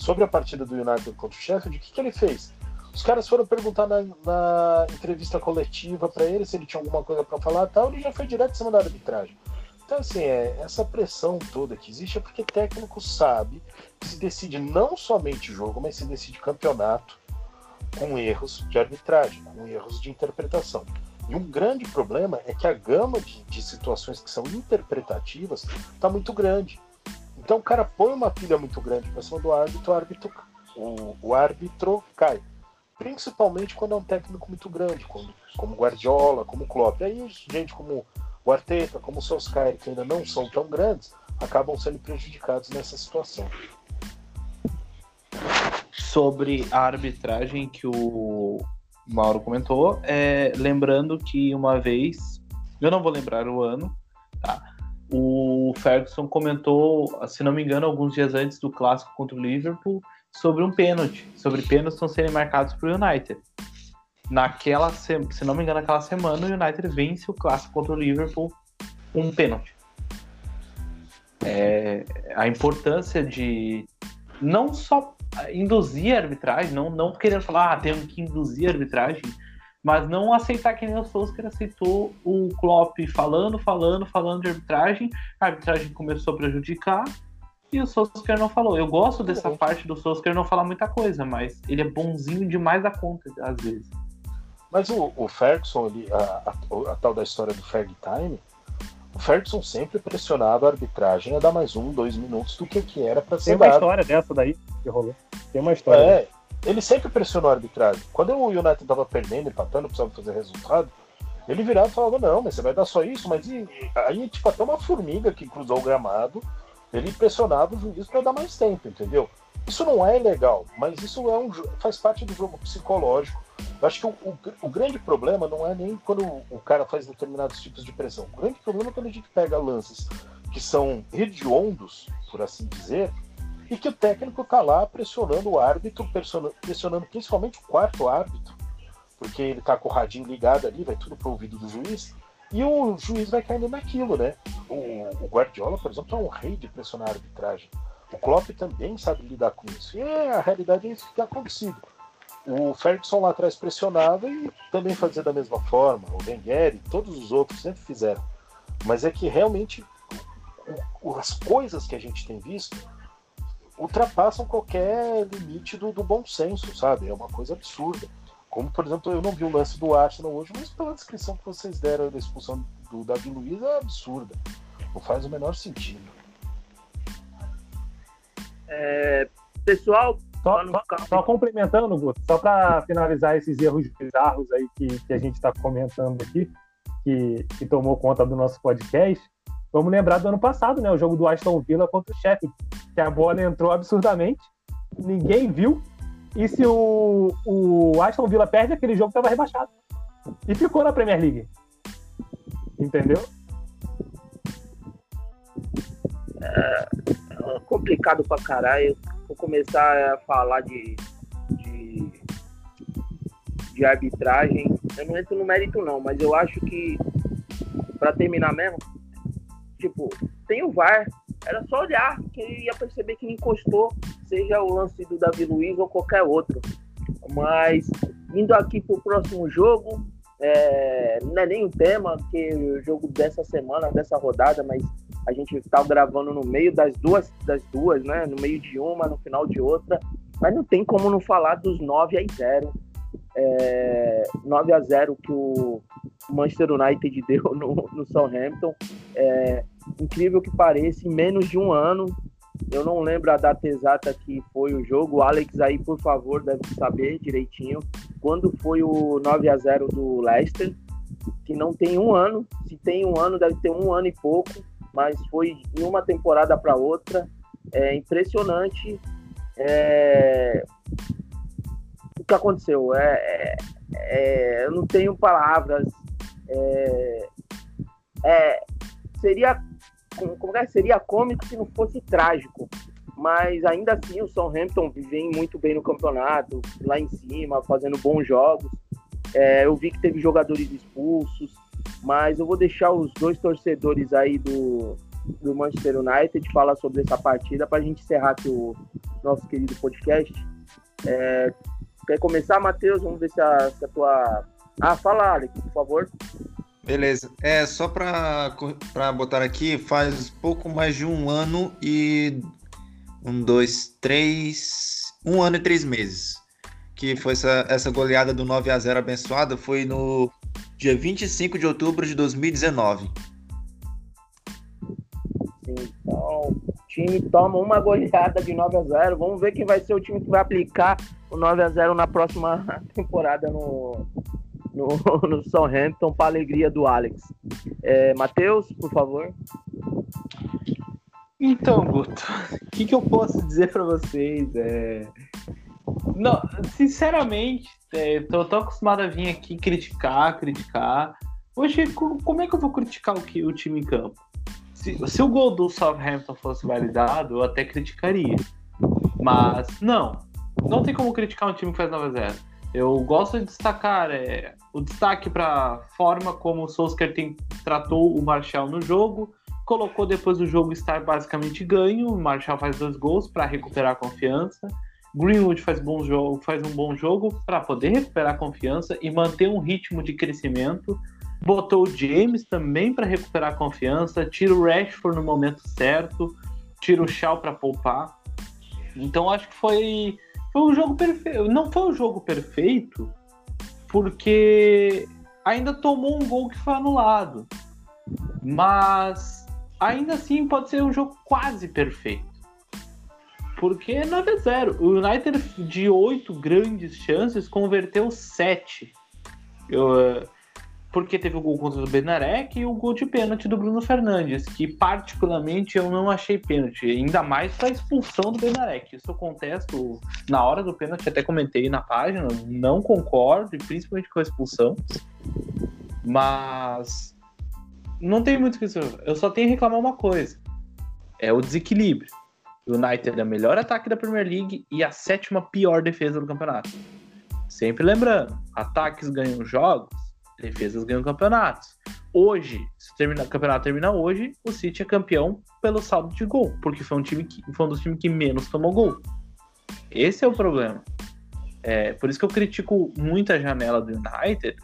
sobre a partida do United contra o Sheffield, o que, que ele fez? Os caras foram perguntar na, na entrevista coletiva para ele se ele tinha alguma coisa para falar tal, ele já foi direto em cima da arbitragem. Então, assim, é, essa pressão toda que existe é porque técnico sabe que se decide não somente jogo, mas se decide campeonato com erros de arbitragem, com erros de interpretação. E um grande problema é que a gama de, de situações que são interpretativas está muito grande. Então o cara põe uma pilha muito grande para cima do árbitro, o árbitro, o, o árbitro cai principalmente quando é um técnico muito grande, como, como Guardiola, como Klopp. Aí gente como o Arteta, como o Solskjaer, que ainda não são tão grandes, acabam sendo prejudicados nessa situação. Sobre a arbitragem que o Mauro comentou, é, lembrando que uma vez, eu não vou lembrar o ano, tá? O Ferguson comentou, se não me engano, alguns dias antes do clássico contra o Liverpool, sobre um pênalti, sobre pênaltis estão serem marcados para o United. Naquela, se não me engano, naquela semana o United vence o clássico contra o Liverpool um pênalti. É, a importância de não só induzir a arbitragem, não, não querendo falar, ah, temos que induzir a arbitragem, mas não aceitar que nem o Solskjaer aceitou o Klopp falando, falando, falando de arbitragem, a arbitragem começou a prejudicar, e o Solskjaer não falou. Eu gosto dessa uhum. parte do Solskjaer não falar muita coisa, mas ele é bonzinho demais da conta, às vezes. Mas o, o Ferguson, ele, a, a, a, tal da história do Ferg Time, o Ferguson sempre pressionava a arbitragem a dar mais um, dois minutos do que, que era para ser Tem uma história dessa daí que rolou. Tem uma história. É, ele sempre pressionou a arbitragem. Quando o United tava perdendo, empatando, precisava fazer resultado, ele virava e falava, não, mas você vai dar só isso, mas e, aí, tipo, até uma formiga que cruzou o gramado ele pressionava o juiz para dar mais tempo, entendeu? Isso não é legal, mas isso é um, faz parte do jogo psicológico. Eu acho que o, o, o, grande problema não é nem quando o cara faz determinados tipos de pressão. O grande problema é quando a gente pega lances que são hediondos, por assim dizer, e que o técnico está lá pressionando o árbitro, pressionando, principalmente o quarto árbitro, porque ele está com o radinho ligado ali, vai tudo pro ouvido do juiz, e o juiz vai caindo naquilo, né? O, o Guardiola, por exemplo, é um rei de pressionar a arbitragem. O Klopp também sabe lidar com isso. E é, a realidade é isso que tem acontecido. O Ferguson lá atrás pressionava e também fazia da mesma forma. O Wenger e todos os outros sempre fizeram. Mas é que realmente as coisas que a gente tem visto ultrapassam qualquer limite do, do bom senso, sabe? É uma coisa absurda. Como, por exemplo, eu não vi o lance do Arsenal hoje, mas pela descrição que vocês deram da expulsão do Davi Luiz é absurda. Não faz o menor sentido. É, pessoal, só, só, só, complementando, Guto, só para finalizar esses erros bizarros aí que, que a gente está comentando aqui, que, que, tomou conta do nosso podcast, vamos lembrar do ano passado, né? O jogo do Aston Villa contra o Sheffield, que a bola entrou absurdamente, ninguém viu, e se o, o Aston Villa perde, aquele jogo estava rebaixado. E ficou na Premier League. Entendeu? É, é complicado pra caralho. Vou começar a falar de, de, de arbitragem. Eu não entro no mérito, não, mas eu acho que, para terminar mesmo, tipo, tem o VAR. Era só olhar que ele ia perceber que não encostou seja o lance do Davi Luiz ou qualquer outro. Mas indo aqui para o próximo jogo, é, não é nem o tema, que o jogo dessa semana, dessa rodada, mas a gente está gravando no meio das duas, das duas, né? No meio de uma, no final de outra. Mas não tem como não falar dos 9 a 0. É, 9 a 0 que o Manchester United deu no, no Southampton. É, incrível que pareça, em menos de um ano, eu não lembro a data exata que foi o jogo. O Alex aí, por favor, deve saber direitinho. Quando foi o 9 a 0 do Leicester, que não tem um ano. Se tem um ano, deve ter um ano e pouco. Mas foi em uma temporada para outra. É impressionante. É... O que aconteceu? É, é, é... eu não tenho palavras. É, é seria como é, seria cômico se não fosse trágico. Mas ainda assim o Southampton vem muito bem no campeonato, lá em cima, fazendo bons jogos. É, eu vi que teve jogadores expulsos, mas eu vou deixar os dois torcedores aí do, do Manchester United falar sobre essa partida para a gente encerrar aqui o nosso querido podcast. É, Quer começar, Matheus? Vamos ver se a, se a tua. Ah, fala, Alex, por favor. Beleza. É, só para botar aqui, faz pouco mais de um ano e. Um, dois, três. Um ano e três meses. Que foi essa, essa goleada do 9 a 0 abençoada. Foi no dia 25 de outubro de 2019. Sim, então, o time toma uma goleada de 9 a 0 Vamos ver quem vai ser o time que vai aplicar o 9 a 0 na próxima temporada no, no, no Southampton, para alegria do Alex. É, Matheus, por favor. Então, Guto, o que, que, eu posso dizer para vocês? É... Não, sinceramente, é, tô, acostumado a vir aqui criticar, criticar. Hoje, como é que eu vou criticar o, que, o time em campo? Se, se o gol do Southampton fosse validado, eu até criticaria. Mas, não. Não tem como criticar um time que faz 9 a 0 Eu gosto de destacar é, o destaque para a forma como o Solskjaer tem, tratou o Marshall no jogo, colocou depois do jogo estar basicamente ganho, o Marshall faz dois gols para recuperar a confiança. Greenwood faz, bom jogo, faz um bom jogo para poder recuperar a confiança e manter um ritmo de crescimento. Botou o James também para recuperar a confiança, tira o Rashford no momento certo, tira o Shaw para poupar. Então acho que foi, foi um jogo perfeito. Não foi um jogo perfeito, porque ainda tomou um gol que foi anulado. Mas ainda assim pode ser um jogo quase perfeito. Porque é 9 a 0. O United de oito grandes chances converteu sete. Eu, porque teve o gol contra o Benarek e o gol de pênalti do Bruno Fernandes, que particularmente eu não achei pênalti, ainda mais para a expulsão do Benarek. Isso eu contesto na hora do pênalti, até comentei na página, não concordo, principalmente com a expulsão. Mas não tem muito o que. Eu só tenho que reclamar uma coisa: é o desequilíbrio. O United é o melhor ataque da Premier League e a sétima pior defesa do campeonato. Sempre lembrando, ataques ganham jogos, defesas ganham campeonatos. Hoje, se termina, o campeonato termina hoje, o City é campeão pelo saldo de gol, porque foi um time que foi um dos times que menos tomou gol. Esse é o problema. É, por isso que eu critico muito a janela do United.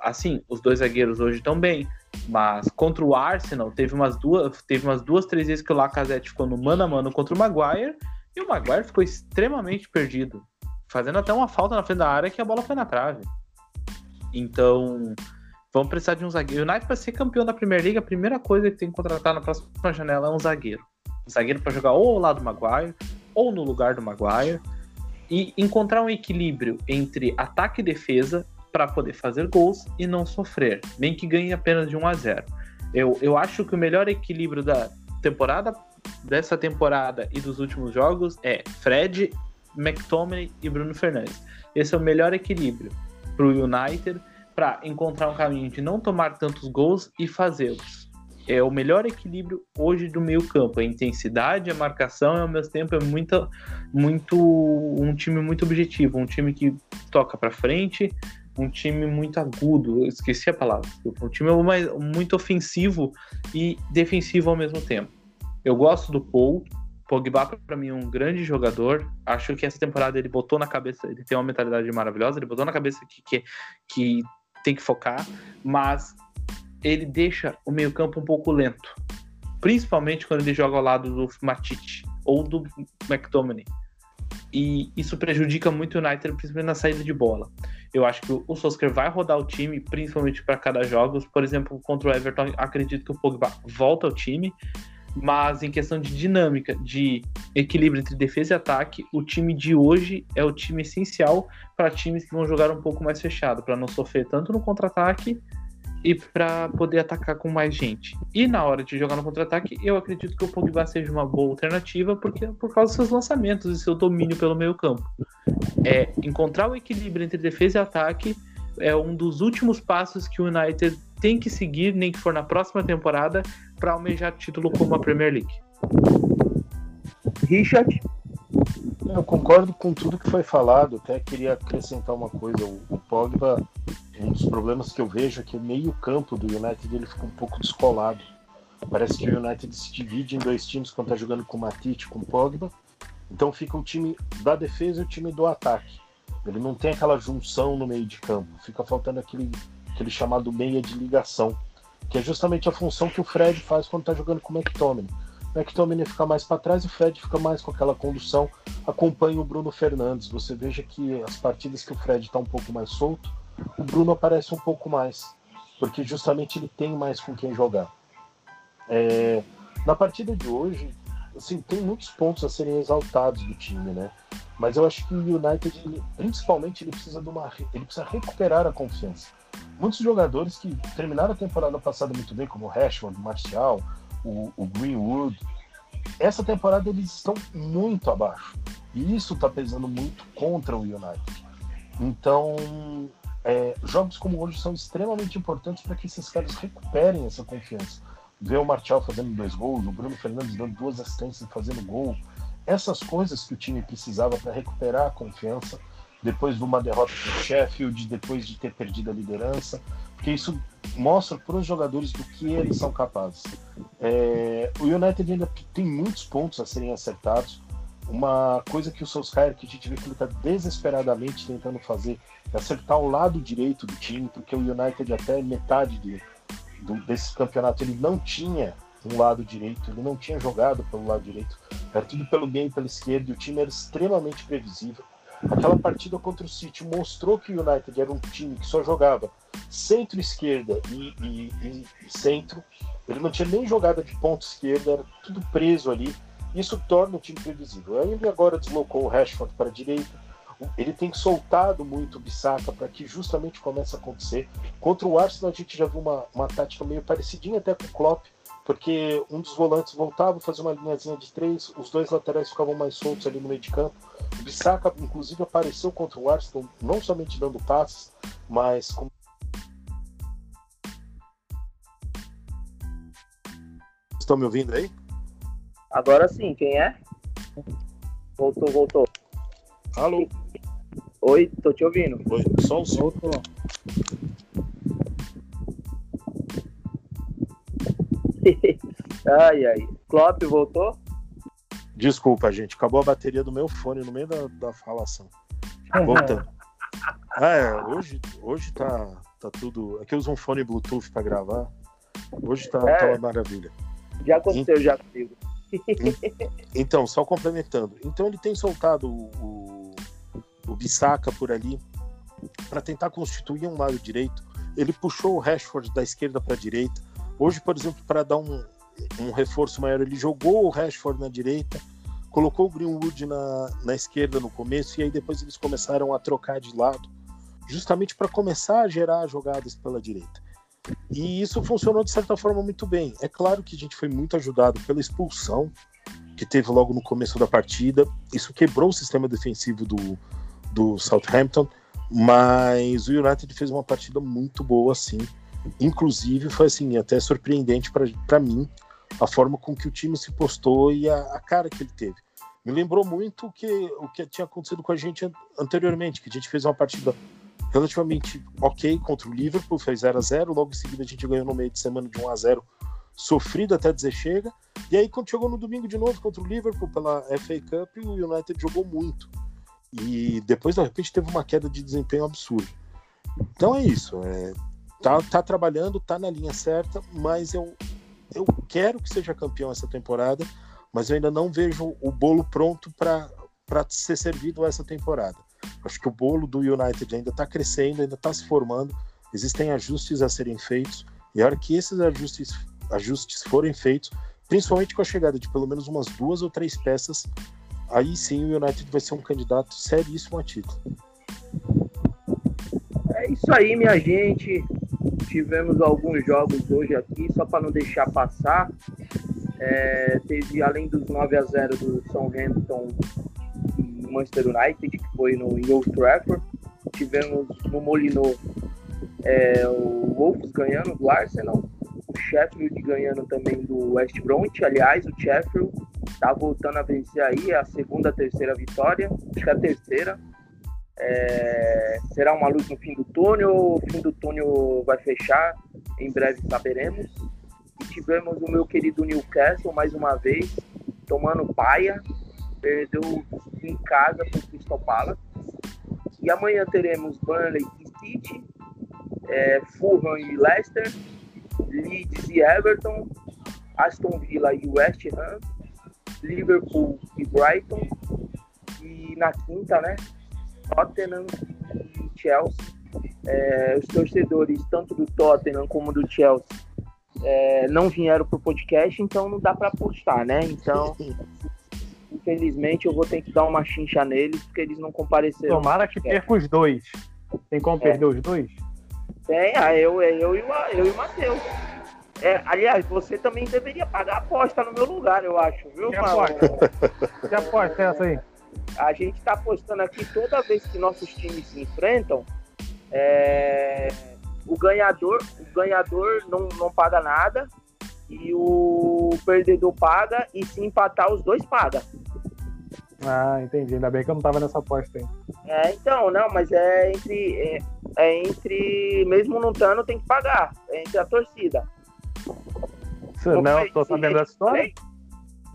Assim, os dois zagueiros hoje estão bem, mas contra o Arsenal teve umas duas, teve umas duas, três vezes que o Lacazette ficou no mano a mano contra o Maguire e o Maguire ficou extremamente perdido, fazendo até uma falta na frente da área que a bola foi na trave. Então, vamos precisar de um zagueiro. O United, para ser campeão da Premier League, a primeira coisa que tem que contratar na próxima janela é um zagueiro. Um zagueiro para jogar ou ao lado do Maguire, ou no lugar do Maguire. E encontrar um equilíbrio entre ataque e defesa para poder fazer gols e não sofrer, nem que ganhe apenas de 1 a 0. Eu, eu acho que o melhor equilíbrio da temporada dessa temporada e dos últimos jogos é Fred, McTominay e Bruno Fernandes. Esse é o melhor equilíbrio para o United para encontrar um caminho de não tomar tantos gols e fazê-los. É o melhor equilíbrio hoje do meio campo. A intensidade, a marcação e ao mesmo tempo é muito, muito um time muito objetivo, um time que toca para frente, um time muito agudo. Esqueci a palavra. Um time muito ofensivo e defensivo ao mesmo tempo. Eu gosto do Paul, Pogba, para mim, é um grande jogador. Acho que essa temporada ele botou na cabeça, ele tem uma mentalidade maravilhosa, ele botou na cabeça que, que, que tem que focar, mas ele deixa o meio-campo um pouco lento. Principalmente quando ele joga ao lado do Matite ou do McTominay. E isso prejudica muito o United, principalmente na saída de bola. Eu acho que o Solskjaer vai rodar o time, principalmente para cada jogo. Por exemplo, contra o Everton, acredito que o Pogba volta ao time mas em questão de dinâmica, de equilíbrio entre defesa e ataque, o time de hoje é o time essencial para times que vão jogar um pouco mais fechado, para não sofrer tanto no contra-ataque e para poder atacar com mais gente. E na hora de jogar no contra-ataque, eu acredito que o Pogba seja uma boa alternativa porque por causa dos seus lançamentos e seu domínio pelo meio-campo. É encontrar o equilíbrio entre defesa e ataque é um dos últimos passos que o United tem que seguir, nem que for na próxima temporada, para almejar título como a Premier League. Richard? Eu concordo com tudo que foi falado, até queria acrescentar uma coisa. O, o Pogba, um dos problemas que eu vejo é que o meio-campo do United ele fica um pouco descolado. Parece que o United se divide em dois times quando está jogando com o Matite com o Pogba. Então fica o time da defesa e o time do ataque. Ele não tem aquela junção no meio de campo. Fica faltando aquele, aquele chamado meia de ligação, que é justamente a função que o Fred faz quando está jogando com o McTominay. O McTominay fica mais para trás e o Fred fica mais com aquela condução, acompanha o Bruno Fernandes. Você veja que as partidas que o Fred está um pouco mais solto, o Bruno aparece um pouco mais, porque justamente ele tem mais com quem jogar. É, na partida de hoje, assim, tem muitos pontos a serem exaltados do time, né? Mas eu acho que o United, ele, principalmente, ele precisa de uma, ele precisa recuperar a confiança. Muitos jogadores que terminaram a temporada passada muito bem, como o Rashford, o Martial, o, o Greenwood, essa temporada eles estão muito abaixo. E isso está pesando muito contra o United. Então, é, jogos como hoje são extremamente importantes para que esses caras recuperem essa confiança. Ver o Martial fazendo dois gols, o Bruno Fernandes dando duas assistências e fazendo gol. Essas coisas que o time precisava para recuperar a confiança depois de uma derrota para o Sheffield, depois de ter perdido a liderança, porque isso mostra para os jogadores do que eles são capazes. É, o United ainda tem muitos pontos a serem acertados. Uma coisa que o Solskjaer, que a gente vê que ele está desesperadamente tentando fazer, é acertar o lado direito do time, porque o United até metade de, do, desse campeonato ele não tinha um lado direito, ele não tinha jogado pelo lado direito, era tudo pelo meio e pela esquerda, e o time era extremamente previsível. Aquela partida contra o City mostrou que o United era um time que só jogava centro-esquerda e, e, e, centro. Ele não tinha nem jogada de ponta esquerda, era tudo preso ali. Isso torna o time previsível. Aí ele agora deslocou o Rashford para a direita. Ele tem soltado muito o Bissaka para que justamente comece a acontecer. Contra o Arsenal a gente já viu uma, uma tática meio parecidinha até com o Klopp, porque um dos volantes voltava, fazia uma linhazinha de três, os dois laterais ficavam mais soltos ali no meio de campo. O Bissaka, inclusive, apareceu contra o Arsenal, não somente dando passes, mas como Estão me ouvindo aí? Agora sim, quem é? Voltou, voltou. Alô? Oi, tô te ouvindo. Oi, só o som. Ai, ai. Klopp voltou? Desculpa, gente. Acabou a bateria do meu fone no meio da, da falação. Voltando. ah, é, hoje, hoje tá, tá tudo. Aqui eu uso um fone Bluetooth para gravar. Hoje tá, é, tá uma maravilha. Já aconteceu, já comigo. então, só complementando. Então ele tem soltado o, o, o Bissaka por ali para tentar constituir um lado direito. Ele puxou o Rashford da esquerda para a direita. Hoje, por exemplo, para dar um, um reforço maior, ele jogou o Rashford na direita, colocou o Greenwood na, na esquerda no começo, e aí depois eles começaram a trocar de lado, justamente para começar a gerar jogadas pela direita. E isso funcionou de certa forma muito bem. É claro que a gente foi muito ajudado pela expulsão que teve logo no começo da partida. Isso quebrou o sistema defensivo do, do Southampton, mas o United fez uma partida muito boa, sim. Inclusive, foi assim, até surpreendente para mim a forma com que o time se postou e a, a, cara que ele teve. Me lembrou muito o que, o que tinha acontecido com a gente anteriormente, que a gente fez uma partida relativamente ok contra o Liverpool, fez 0 a 0 logo em seguida a gente ganhou no meio de semana de 1 a 0 sofrido até dizer chega, e aí quando chegou no domingo de novo contra o Liverpool pela FA Cup, o United jogou muito. E depois, de repente, teve uma queda de desempenho absurda. Então é isso. É, tá, tá trabalhando, tá na linha certa, mas eu, eu quero que seja campeão essa temporada, mas eu ainda não vejo o bolo pronto para ser servido essa temporada. Acho que o bolo do United ainda está crescendo, ainda está se formando, existem ajustes a serem feitos, e a hora que esses ajustes, ajustes forem feitos, principalmente com a chegada de pelo menos umas duas ou três peças, aí sim o United vai ser um candidato seríssimo a título. É isso aí, minha gente tivemos alguns jogos hoje aqui, só para não deixar passar. É, teve, além dos 9 a 0 do Southampton e Manchester United, que foi no Old Trafford, tivemos no Molinô é, o Wolves ganhando do Arsenal, o Sheffield ganhando também do West Bromwich. Aliás, o Sheffield tá voltando a vencer aí, é a segunda, terceira vitória, acho que é a terceira. É, será uma luz no fim do túnel ou o fim do túnel vai fechar? Em breve saberemos. E tivemos o meu querido Newcastle mais uma vez, tomando paia, perdeu em casa para o Crystal Palace. E amanhã teremos Burnley e City, é, Fulham e Leicester, Leeds e Everton, Aston Villa e West Ham, Liverpool e Brighton, e na quinta, né, Tottenham e Chelsea. É, os torcedores, tanto do Tottenham como do Chelsea, é, não vieram pro podcast, então não dá para postar, né? Então, infelizmente, eu vou ter que dar uma chincha neles, porque eles não compareceram. Tomara que perca os dois. Tem como é. perder os dois? Tem, ah, eu, eu, eu, eu e o Matheus. É, aliás, você também deveria pagar a aposta no meu lugar, eu acho, viu, que aposta? que aposta é essa aí? A gente tá apostando aqui toda vez que nossos times se enfrentam. É, o ganhador, o ganhador não, não paga nada e o perdedor paga e se empatar os dois paga. Ah, entendi. Ainda bem que eu não tava nessa aposta aí. É, então, não, mas é entre. É, é entre. Mesmo não estando, tem que pagar. É entre a torcida. Você não, tô sabendo dessa história?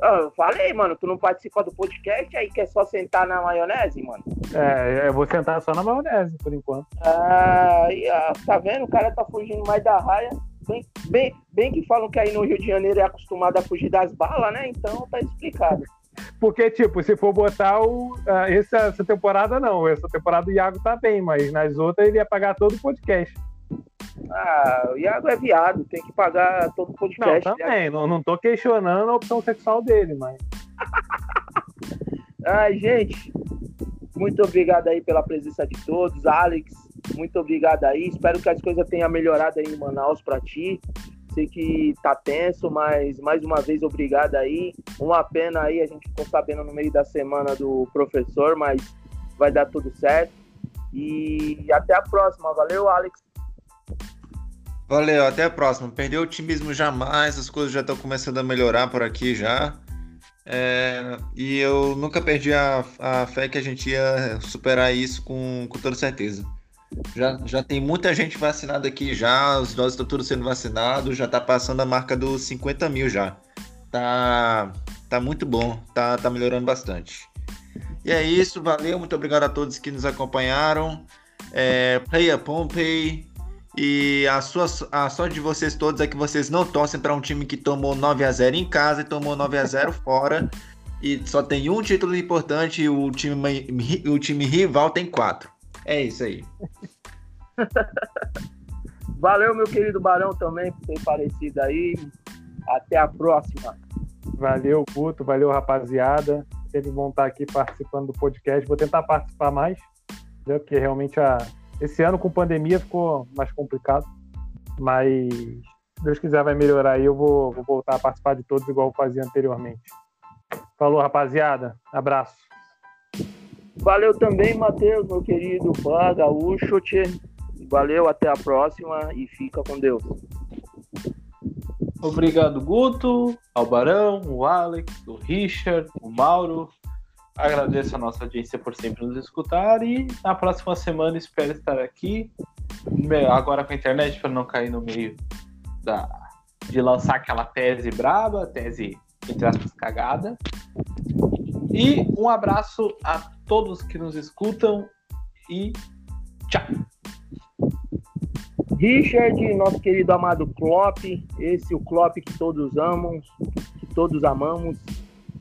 Ah, eu falei, mano, tu não participa do podcast aí quer só sentar na maionese, mano? É, eu vou sentar só na maionese por enquanto. Ah, tá vendo? O cara tá fugindo mais da raia. Bem, bem, bem que falam que aí no Rio de Janeiro é acostumado a fugir das balas, né? Então tá explicado. Porque, tipo, se for botar o. Uh, essa, essa temporada, não. Essa temporada o Iago tá bem, mas nas outras ele ia pagar todo o podcast. Ah, o Iago é viado, tem que pagar todo o podcast. Não, também, não, não tô questionando a opção sexual dele, mas. Ai, gente, muito obrigado aí pela presença de todos. Alex, muito obrigado aí. Espero que as coisas tenham melhorado aí em Manaus para ti. Sei que tá tenso, mas mais uma vez obrigado aí. Uma pena aí, a gente ficou sabendo no meio da semana do professor, mas vai dar tudo certo. E até a próxima. Valeu, Alex. Valeu, até a próxima. Perdeu o otimismo jamais, as coisas já estão começando a melhorar por aqui já. É, e eu nunca perdi a, a fé que a gente ia superar isso com, com toda certeza. Já, já tem muita gente vacinada aqui já, os idosos estão tudo sendo vacinados, já está passando a marca dos 50 mil já. Tá, tá muito bom, tá, tá melhorando bastante. E é isso, valeu, muito obrigado a todos que nos acompanharam. É, play a Pompey, e a, sua, a sorte de vocês todos é que vocês não torcem para um time que tomou 9 a 0 em casa e tomou 9 a 0 fora. E só tem um título importante e o time, o time rival tem quatro. É isso aí. Valeu, meu querido Barão, também, por ter parecido aí. Até a próxima. Valeu, Guto. Valeu, rapaziada. Sempre bom estar aqui participando do podcast. Vou tentar participar mais, né, porque realmente a, esse ano com pandemia ficou mais complicado, mas se Deus quiser vai melhorar aí, eu vou, vou voltar a participar de todos igual eu fazia anteriormente. Falou, rapaziada. Abraço. Valeu também, Matheus, meu querido fã gaúcho. Valeu, até a próxima e fica com Deus. Obrigado, Guto, ao Barão, o Alex, o Richard, o Mauro, Agradeço a nossa audiência por sempre nos escutar e na próxima semana espero estar aqui. Agora com a internet para não cair no meio da, de lançar aquela tese braba, tese entre aspas cagada. E um abraço a todos que nos escutam e tchau. Richard, nosso querido amado Klopp, esse o Klopp que todos amam, que todos amamos,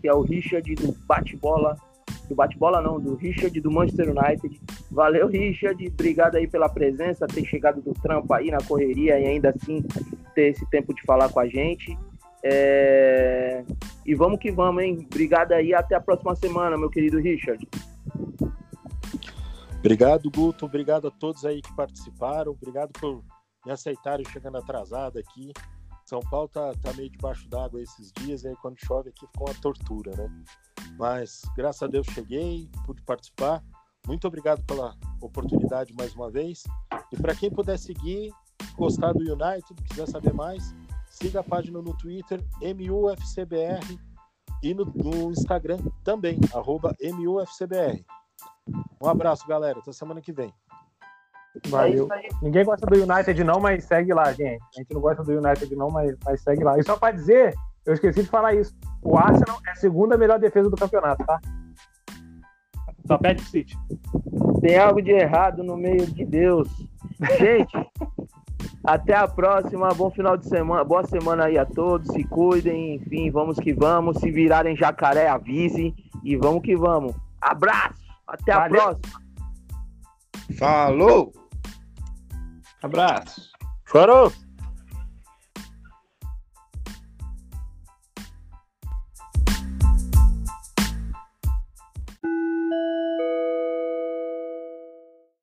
que é o Richard do bate-bola do bate-bola não, do Richard do Manchester United. Valeu, Richard. Obrigado aí pela presença, ter chegado do trampo aí na correria e ainda assim ter esse tempo de falar com a gente. É... E vamos que vamos, hein? Obrigado aí. Até a próxima semana, meu querido Richard. Obrigado, Guto. Obrigado a todos aí que participaram. Obrigado por me aceitarem chegando atrasado aqui. São Paulo tá, tá meio debaixo d'água esses dias, e aí quando chove aqui fica uma tortura, né? Mas graças a Deus cheguei, pude participar. Muito obrigado pela oportunidade mais uma vez. E para quem puder seguir, gostar do United, quiser saber mais, siga a página no Twitter, MUFCBR, e no, no Instagram também, MUFCBR. Um abraço, galera. Até semana que vem. Valeu. É Ninguém gosta do United não, mas segue lá, gente. A gente não gosta do United não, mas, mas segue lá. E só para dizer, eu esqueci de falar isso. O Arsenal é a segunda melhor defesa do campeonato, tá? Só pede o City. Tem algo de errado no meio de Deus. Gente, até a próxima. Bom final de semana. Boa semana aí a todos. Se cuidem. Enfim, vamos que vamos. Se virarem jacaré, avisem. E vamos que vamos. Abraço. Até Valeu. a próxima. Falou! Abraço. Falou!